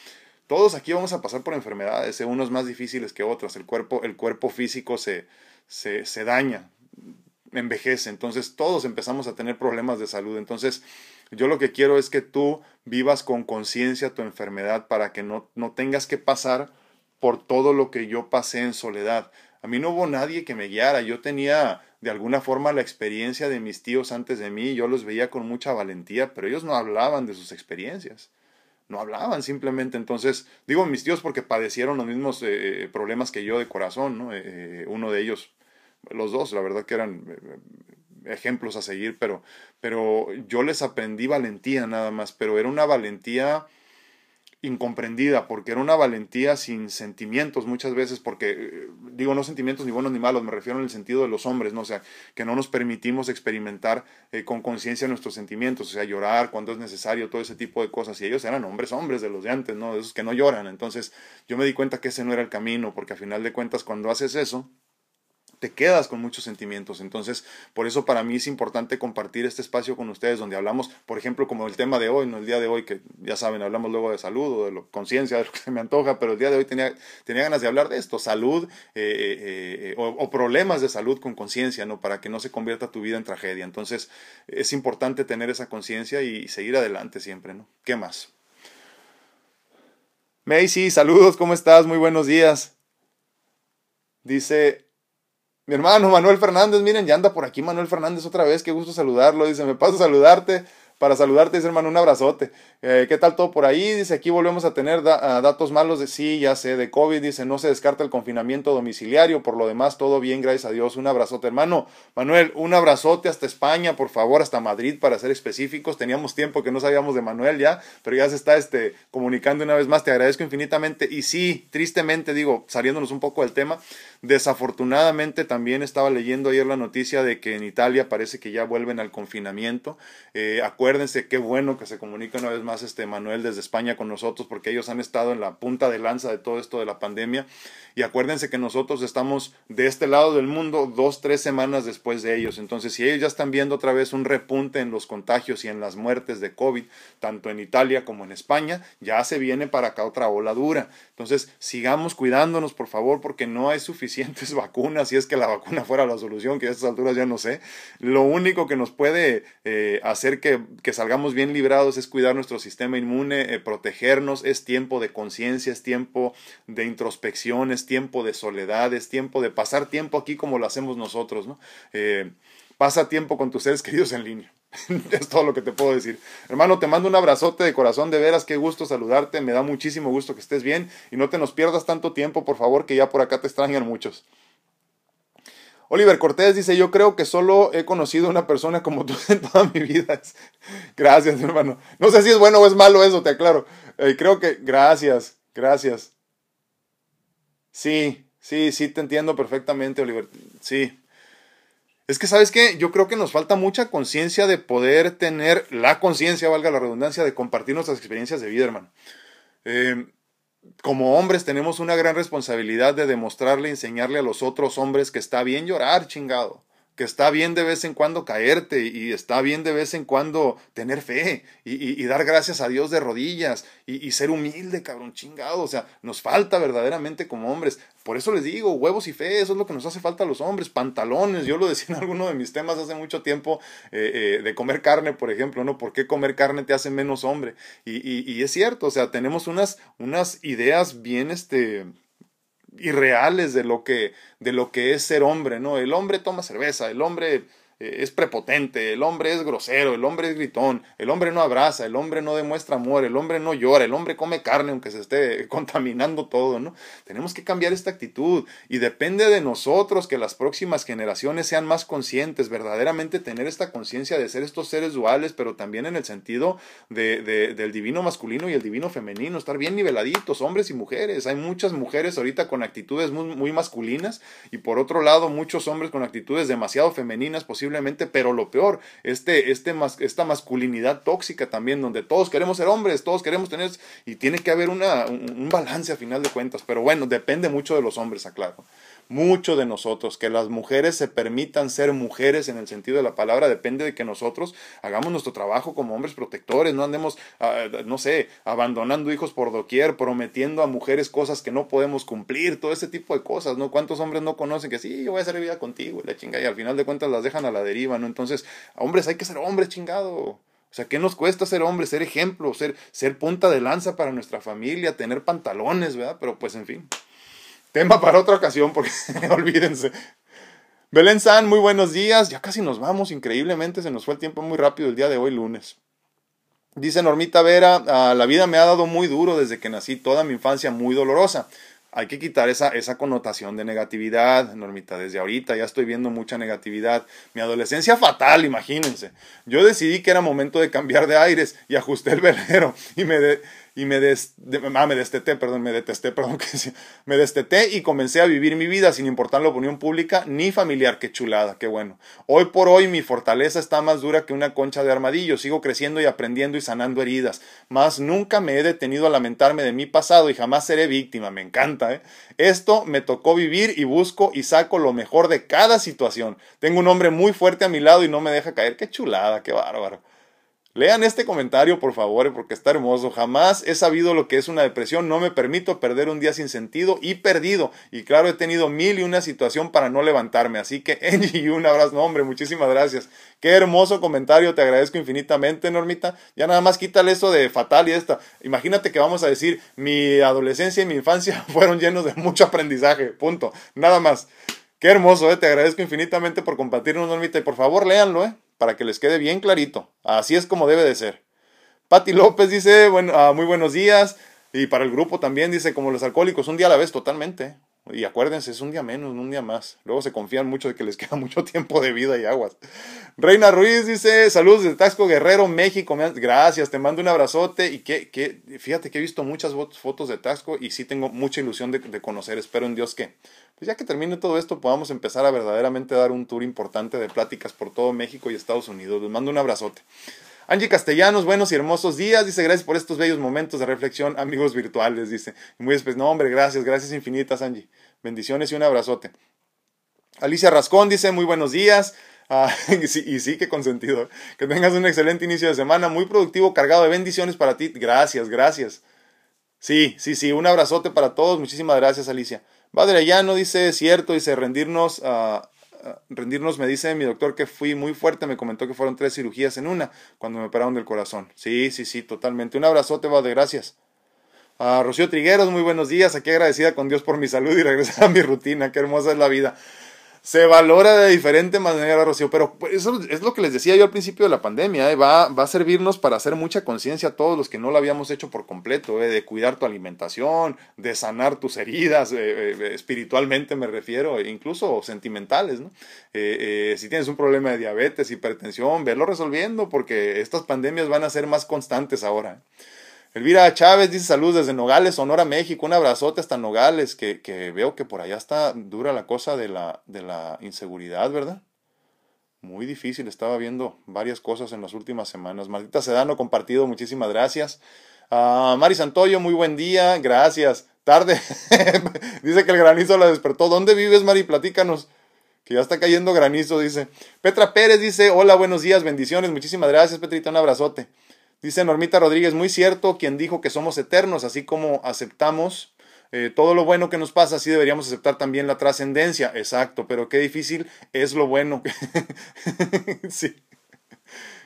Todos aquí vamos a pasar por enfermedades, ¿eh? unos más difíciles que otros. El cuerpo, el cuerpo físico se, se, se daña, envejece. Entonces todos empezamos a tener problemas de salud. Entonces yo lo que quiero es que tú vivas con conciencia tu enfermedad para que no, no tengas que pasar por todo lo que yo pasé en soledad. A mí no hubo nadie que me guiara. Yo tenía de alguna forma la experiencia de mis tíos antes de mí. Yo los veía con mucha valentía, pero ellos no hablaban de sus experiencias no hablaban simplemente. Entonces, digo mis tíos porque padecieron los mismos eh, problemas que yo de corazón, ¿no? Eh, eh, uno de ellos, los dos, la verdad que eran ejemplos a seguir, pero, pero yo les aprendí valentía nada más, pero era una valentía incomprendida, porque era una valentía sin sentimientos muchas veces, porque eh, digo no sentimientos ni buenos ni malos, me refiero en el sentido de los hombres, ¿no? O sea, que no nos permitimos experimentar eh, con conciencia nuestros sentimientos, o sea, llorar cuando es necesario, todo ese tipo de cosas, y ellos eran hombres, hombres de los de antes, ¿no? De esos que no lloran, entonces yo me di cuenta que ese no era el camino, porque a final de cuentas cuando haces eso, te quedas con muchos sentimientos. Entonces, por eso para mí es importante compartir este espacio con ustedes donde hablamos, por ejemplo, como el tema de hoy, no el día de hoy, que ya saben, hablamos luego de salud o de conciencia, (laughs) de lo que se me antoja, pero el día de hoy tenía, tenía ganas de hablar de esto, salud eh, eh, eh, o, problemas de salud con conciencia, ¿no? Para que no se convierta tu vida en tragedia. Entonces, es importante tener esa conciencia y seguir adelante siempre, ¿no? ¿Qué más? Macy, saludos, ¿cómo estás? Muy buenos días. Dice mi hermano Manuel Fernández, miren, ya anda por aquí Manuel Fernández otra vez, qué gusto saludarlo. Dice, me paso a saludarte para saludarte, dice hermano, un abrazote. Eh, ¿Qué tal todo por ahí? Dice, aquí volvemos a tener datos malos de sí, ya sé, de COVID. Dice, no se descarta el confinamiento domiciliario. Por lo demás, todo bien, gracias a Dios. Un abrazote, hermano. Manuel, un abrazote hasta España, por favor, hasta Madrid, para ser específicos. Teníamos tiempo que no sabíamos de Manuel ya, pero ya se está este, comunicando una vez más. Te agradezco infinitamente. Y sí, tristemente, digo, saliéndonos un poco del tema, desafortunadamente también estaba leyendo ayer la noticia de que en Italia parece que ya vuelven al confinamiento. Eh, qué bueno que se comunica una vez más este Manuel desde España con nosotros porque ellos han estado en la punta de lanza de todo esto de la pandemia y acuérdense que nosotros estamos de este lado del mundo dos, tres semanas después de ellos. Entonces, si ellos ya están viendo otra vez un repunte en los contagios y en las muertes de COVID, tanto en Italia como en España, ya se viene para acá otra ola dura. Entonces, sigamos cuidándonos, por favor, porque no hay suficientes (laughs) vacunas, si es que la vacuna fuera la solución, que a estas alturas ya no sé. Lo único que nos puede eh, hacer que, que, salgamos bien librados es cuidar nuestro sistema inmune, eh, protegernos, es tiempo de conciencia, es tiempo de introspección, es tiempo de soledad, es tiempo de pasar tiempo aquí como lo hacemos nosotros, ¿no? Eh, pasa tiempo con tus seres (laughs) queridos en línea. es todo lo que te puedo decir. Hermano, te mando un abrazote de corazón, de veras, qué gusto saludarte, me da muchísimo gusto que estés bien y no te nos pierdas tanto tiempo, por favor, que ya por acá te extrañan muchos. Oliver Cortés dice, yo creo que solo he conocido una persona como tú en toda mi vida. (laughs) Gracias, hermano. No sé si es bueno o es malo eso, te aclaro. Eh, creo que, gracias, gracias. Sí, sí, sí, te entiendo perfectamente, Oliver. Sí, es que, ¿sabes qué? Yo creo que nos falta mucha conciencia de poder tener la conciencia, valga la redundancia, de compartir nuestras experiencias de vida, hermano. Eh, como hombres tenemos una gran responsabilidad de demostrarle, enseñarle a los otros hombres que está bien llorar, chingado que está bien de vez en cuando caerte y está bien de vez en cuando tener fe y, dar gracias a Dios de rodillas y, ser humilde, cabrón, chingado. O sea, nos falta verdaderamente como hombres. Por eso les digo, huevos y fe, eso es lo que nos hace falta a los hombres. Pantalones, yo lo decía en alguno de mis temas hace mucho tiempo eh, eh, de comer carne, por ejemplo, ¿no? ¿Por qué comer carne te hace menos hombre? Y, es cierto, o sea, tenemos unas, unas ideas bien, este, irreales de lo que de lo que es ser hombre, ¿no? El hombre toma cerveza, el hombre es prepotente, el hombre es grosero, el hombre es gritón, el hombre no abraza, el hombre no demuestra amor, el hombre no llora, el hombre come carne aunque se esté (laughs) contaminando todo, ¿no? Tenemos que cambiar esta actitud y depende de nosotros que las próximas generaciones sean más conscientes, verdaderamente tener esta conciencia de ser estos seres duales, pero también en el sentido de, del divino masculino y el divino femenino, estar bien niveladitos, hombres y mujeres. Hay muchas mujeres ahorita con actitudes muy, muy masculinas y por otro lado muchos hombres con actitudes demasiado femeninas, pero lo peor, este, este, esta masculinidad tóxica también, donde todos queremos ser hombres, todos queremos tener, y tiene que haber una, un, balance a final de cuentas, pero bueno, depende mucho de los hombres, aclaro mucho de nosotros. Que las mujeres se permitan ser mujeres en el sentido de la palabra depende de que nosotros hagamos nuestro trabajo como hombres protectores, no andemos, ah, no sé, abandonando hijos por doquier, prometiendo a mujeres cosas que no podemos cumplir, todo ese tipo de cosas, ¿no? ¿Cuántos hombres no conocen que sí, yo voy a hacer vida contigo y la chinga y al final de cuentas las dejan a la deriva, ¿no? Entonces, hombres, hay que ser hombres, chingado. O sea, ¿qué nos cuesta ser hombres, ser ejemplo, ser, ser punta de lanza para nuestra familia, tener pantalones, ¿verdad? Pero pues en fin. Tema para otra ocasión, porque (laughs) olvídense. Belén San, muy buenos días. Ya casi nos vamos, increíblemente se nos fue el tiempo muy rápido el día de hoy, lunes. Dice Normita Vera, ah, la vida me ha dado muy duro desde que nací, toda mi infancia muy dolorosa. Hay que quitar esa, esa connotación de negatividad, Normita. Desde ahorita ya estoy viendo mucha negatividad. Mi adolescencia fatal, imagínense. Yo decidí que era momento de cambiar de aires y ajusté el velero y me, de, y me, des, ah, me desteté, perdón, me detesté, (laughs) perdón, que me desteté y comencé a vivir mi vida sin importar la opinión pública ni familiar, qué chulada, qué bueno. Hoy por hoy mi fortaleza está más dura que una concha de armadillo, sigo creciendo y aprendiendo y sanando heridas, mas nunca me he detenido a lamentarme de mi pasado y jamás seré víctima, me encanta, ¿eh? Esto me tocó vivir y busco y saco lo mejor de cada situación. Tengo un hombre muy fuerte a mi lado y no me deja caer, qué chulada, qué bárbaro. Lean este comentario, por favor, porque está hermoso. Jamás he sabido lo que es una depresión. No me permito perder un día sin sentido y perdido. Y claro, he tenido mil y una situación para no levantarme. Así que, (laughs) Angie, un abrazo. No, hombre, muchísimas gracias. Qué hermoso comentario. Te agradezco infinitamente, Normita. Ya nada más quítale eso de fatal y esta. Imagínate que vamos a decir, mi adolescencia y mi infancia (laughs) fueron llenos de mucho aprendizaje. Punto. Nada más. Qué hermoso, ¿eh? Te agradezco infinitamente por compartirnos, Normita. Y por favor, léanlo, ¿eh? Para que les quede bien clarito. Así es como debe de ser. Pati López dice, bueno, ah, muy buenos días. Y para el grupo también dice, como los alcohólicos, un día a la vez, totalmente. Y acuérdense, es un día menos, un día más. Luego se confían mucho de que les (laughs) queda mucho tiempo de vida y aguas. Reina Ruiz dice, saludos de Taxco Guerrero, México. Gracias, te mando un abrazote. Y que, que fíjate que he visto muchas fotos de Taxco y sí tengo mucha ilusión de, de conocer. Espero en Dios que, pues ya que termine todo esto, podamos empezar a verdaderamente dar un tour importante de pláticas por todo México y Estados Unidos. Les mando un abrazote. Angie Castellanos, buenos y hermosos días. Dice, gracias por estos bellos momentos de reflexión, amigos virtuales. Dice, muy especial. No, hombre, gracias, gracias infinitas, Angie. Bendiciones y un abrazote. Alicia Rascón dice, muy buenos días. Ah, (laughs) y, sí, y sí, que consentido. Que tengas un excelente inicio de semana, muy productivo, cargado de bendiciones para ti. Gracias, gracias. Sí, sí, sí, un abrazote para todos. Muchísimas gracias, Alicia. Padre no dice, cierto, dice, rendirnos, uh, rendirnos, me dice mi doctor que fui muy fuerte, me comentó que fueron tres cirugías en una cuando me operaron del corazón. Sí, sí, sí, totalmente. Un abrazote, Padre, gracias. Uh, Rocío Trigueros, muy buenos días, aquí agradecida con Dios por mi salud y (laughs) regresar a mi rutina, qué hermosa es la vida se valora de diferente manera, Rocío, pero eso es lo que les decía yo al principio de la pandemia, ¿eh? va, va a servirnos para hacer mucha conciencia a todos los que no lo habíamos hecho por completo, ¿eh? de cuidar tu alimentación, de sanar tus heridas, eh, espiritualmente me refiero, e incluso sentimentales, ¿no? si tienes un problema de diabetes, hipertensión, verlo resolviendo, porque estas pandemias van a ser más constantes ahora. Elvira Chávez dice salud desde Nogales, Sonora, México. Un abrazote hasta Nogales, que, que, veo que por allá está dura la cosa de la, de la inseguridad, ¿verdad? Muy difícil, estaba viendo varias cosas en las últimas semanas. Maldita Sedano compartido, muchísimas gracias. Uh, Mari Santoyo, muy buen día, gracias. Tarde, (laughs) dice que el granizo la despertó. ¿Dónde vives, Mari? Platícanos. Que ya está cayendo granizo, dice. Petra Pérez dice, hola, buenos días, bendiciones. Muchísimas gracias, Petrita, un abrazote. Dice Normita Rodríguez, muy cierto, quien dijo que somos eternos, así como aceptamos eh, todo lo bueno que nos pasa, así deberíamos aceptar también la trascendencia. Exacto, pero qué difícil es lo bueno. (laughs) sí.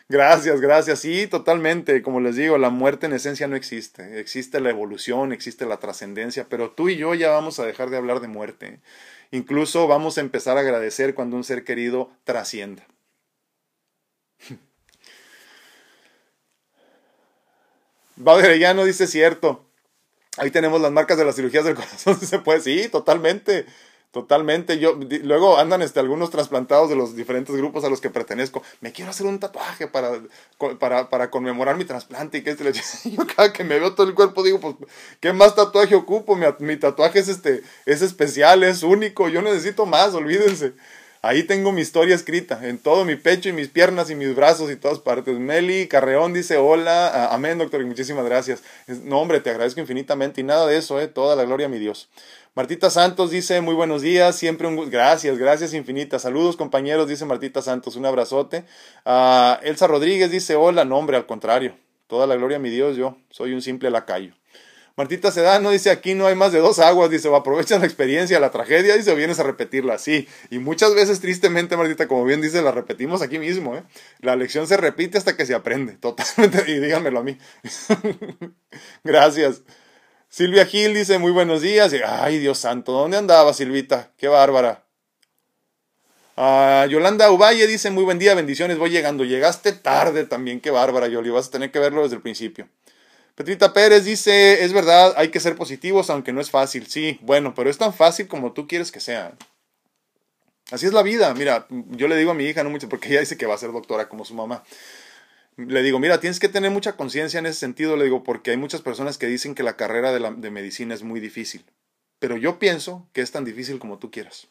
Gracias, gracias. Sí, totalmente. Como les digo, la muerte en esencia no existe. Existe la evolución, existe la trascendencia, pero tú y yo ya vamos a dejar de hablar de muerte. Incluso vamos a empezar a agradecer cuando un ser querido trascienda. Ya no dice cierto. Ahí tenemos las marcas de las cirugías del (laughs) corazón, se puede, sí, totalmente. Totalmente. Yo, luego andan este, algunos trasplantados de los diferentes grupos a los que pertenezco. Me quiero hacer un tatuaje para, para, para conmemorar mi trasplante. Y que este, (laughs) yo cada que me veo todo el cuerpo digo, pues, ¿qué más tatuaje ocupo? Mi, mi, tatuaje es, este, es especial, es único. Yo necesito más, olvídense. Ahí tengo mi historia escrita, en todo mi pecho y mis piernas y mis brazos y todas partes. Meli Carreón dice, hola, amén doctor, y muchísimas gracias. No hombre, te agradezco infinitamente y nada de eso, eh, toda la gloria a mi Dios. Martita Santos dice, muy buenos días, siempre un Gracias, gracias infinitas. Saludos compañeros, dice Martita Santos, un abrazote. Uh, Elsa Rodríguez dice, hola, no hombre, al contrario. Toda la gloria a mi Dios, yo soy un simple lacayo. Martita Sedano dice, aquí no hay más de dos aguas, dice, o aprovechas la experiencia, la tragedia, dice, o vienes a repetirla, sí. Y muchas veces, tristemente, Martita, como bien dice, la repetimos aquí mismo, ¿eh? La lección se repite hasta que se aprende, totalmente, (laughs) y díganmelo a mí. (laughs) Gracias. Silvia Gil dice, muy buenos días. Ay, Dios santo, ¿dónde andaba Silvita? Qué bárbara. Ah, Yolanda Uvalle dice, muy buen día, bendiciones, voy llegando. Llegaste tarde también, qué bárbara, Yoli, vas a tener que verlo desde el principio. Petrita Pérez dice, es verdad, hay que ser positivos, aunque no es fácil. Sí, bueno, pero es tan fácil como tú quieres que sea. Así es la vida. Mira, yo le digo a mi hija, no mucho, porque ella dice que va a ser doctora como su mamá. Le digo, mira, tienes que tener mucha conciencia en ese sentido, le digo, porque hay muchas personas que dicen que la carrera de, la, de medicina es muy difícil. Pero yo pienso que es tan difícil como tú quieras.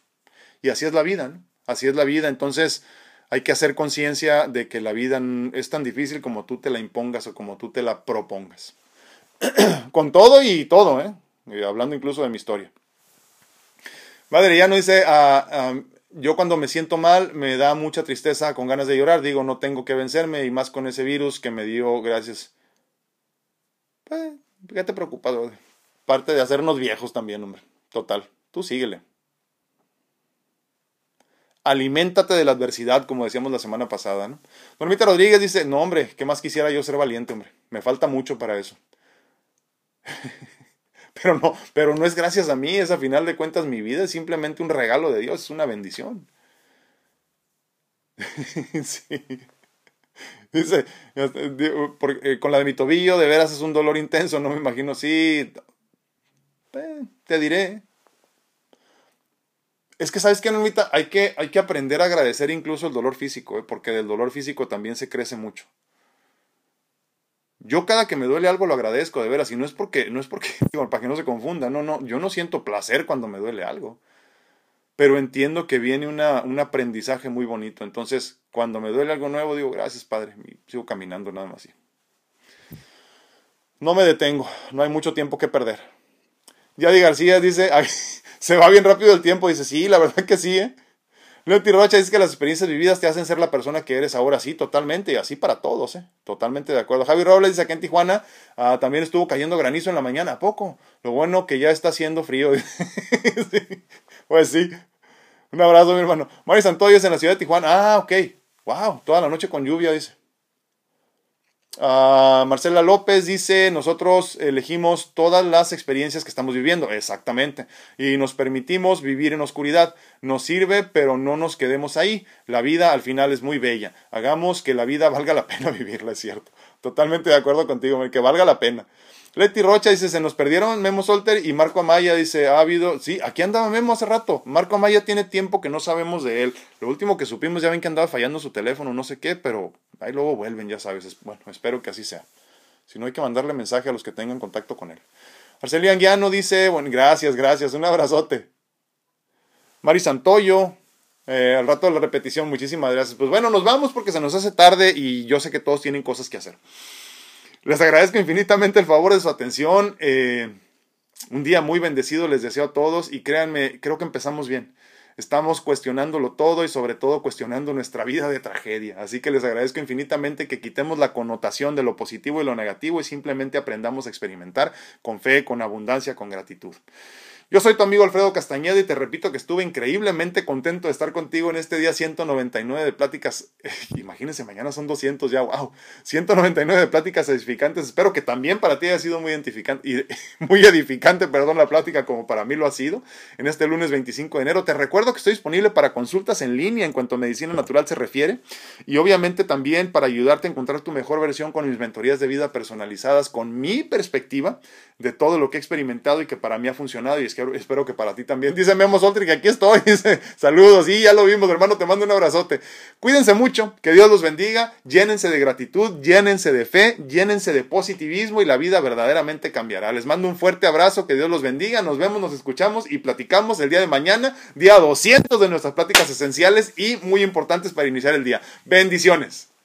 Y así es la vida, ¿no? Así es la vida. Entonces, hay que hacer conciencia de que la vida es tan difícil como tú te la impongas o como tú te la propongas. (clears throat) Con todo y todo, ¿eh? hablando incluso de mi historia. Madre, ya no dice, ah, ah, yo cuando me siento mal me da mucha tristeza con ganas de llorar, digo, no tengo que vencerme y más con ese virus que me dio gracias. Pues, ¿qué te preocupas? Parte de hacernos viejos también, hombre. Total, tú síguele aliméntate de la adversidad, como decíamos la semana pasada. ¿no? Normita Rodríguez dice, no hombre, ¿qué más quisiera yo ser valiente, hombre? Me falta mucho para eso. (laughs) pero no, pero no es gracias a mí, es a final de cuentas mi vida, es simplemente un regalo de Dios, es una bendición. (laughs) sí. Dice, eh, con la de mi tobillo, de veras es un dolor intenso, no me imagino, sí, eh, te diré, es que, ¿sabes qué, Normita? Hay que, hay que aprender a agradecer incluso el dolor físico, ¿eh? porque del dolor físico también se crece mucho. Yo cada que me duele algo lo agradezco, de veras, y no es porque, no es porque, (laughs) digo, para que no se confunda, no, no, yo no siento placer cuando me duele algo, pero entiendo que viene un aprendizaje muy bonito, entonces cuando me duele algo nuevo digo, gracias Padre, y sigo caminando nada más así. No me detengo, no hay mucho tiempo que perder. Yadi García dice, (laughs) se va bien rápido el tiempo. Dice, sí, la (laughs) verdad que sí, ¿eh? Leti Rocha dice que las experiencias vividas te hacen ser la persona que eres ahora. Sí, totalmente, y así para todos, ¿eh? Totalmente de acuerdo. Javi Robles dice que en Tijuana ah, también estuvo cayendo granizo en la mañana. ¿A poco? Lo bueno que ya está haciendo frío. (laughs) Pues sí. Un abrazo, mi hermano. Mari Santoyo en la ciudad de Tijuana. Ah, ok. Wow, toda la noche con lluvia, dice. Ah, Marcela López dice, nosotros elegimos todas las experiencias que estamos viviendo, exactamente, y nos permitimos vivir en oscuridad. Nos sirve, pero no nos quedemos ahí. La vida al final es muy bella. Hagamos que la vida valga la pena (laughs) vivirla, es cierto. Totalmente de acuerdo contigo, que valga la pena. Leti Rocha dice, se nos perdieron Memo Solter y Marco Amaya dice, ha habido, sí, aquí andaba Memo hace rato. Marco Amaya tiene tiempo que no sabemos de él. Lo último que supimos, ya ven que andaba fallando su teléfono, no sé qué, pero ahí luego vuelven, ya sabes. Bueno, espero que así sea. Si no, hay que mandarle mensaje a los que tengan contacto con él. Arcelia Anguiano dice, bueno, gracias, gracias, un abrazote. Mari Santoyo, eh, al rato de la repetición, muchísimas gracias. Pues bueno, nos vamos porque se nos hace tarde y yo sé que todos tienen cosas que hacer. Les agradezco infinitamente el favor de su atención. Eh, un día muy bendecido les deseo a todos y créanme, creo que empezamos bien. Estamos cuestionándolo todo y sobre todo cuestionando nuestra vida de tragedia. Así que les agradezco infinitamente que quitemos la connotación de lo positivo y lo negativo y simplemente aprendamos a experimentar con fe, con abundancia, con gratitud. Yo soy tu amigo Alfredo Castañeda y te repito que estuve increíblemente contento de estar contigo en este día 199 de pláticas. (laughs) Imagínense, mañana son 200 ya, wow. 199 de pláticas edificantes. Espero que también para ti haya sido muy edificante, (laughs) muy edificante, perdón, la plática como para mí lo ha sido en este lunes 25 de enero. Te recuerdo que estoy disponible para consultas en línea en cuanto a medicina natural se refiere y obviamente también para ayudarte a encontrar tu mejor versión con mis mentorías de vida personalizadas, con mi perspectiva de todo lo que he experimentado y que para mí ha funcionado y espero que para ti también. Dice Memo Soltri que aquí estoy. (laughs) Dice, saludos. Y ya lo vimos, hermano, te mando un abrazote. Cuídense mucho, que Dios los bendiga, llénense de gratitud, llénense de fe, llénense de positivismo y la vida verdaderamente cambiará. Les mando un fuerte abrazo, que Dios los bendiga. Nos vemos, nos escuchamos y platicamos el día de mañana, día 200 de nuestras pláticas esenciales y muy importantes para iniciar el día. Bendiciones.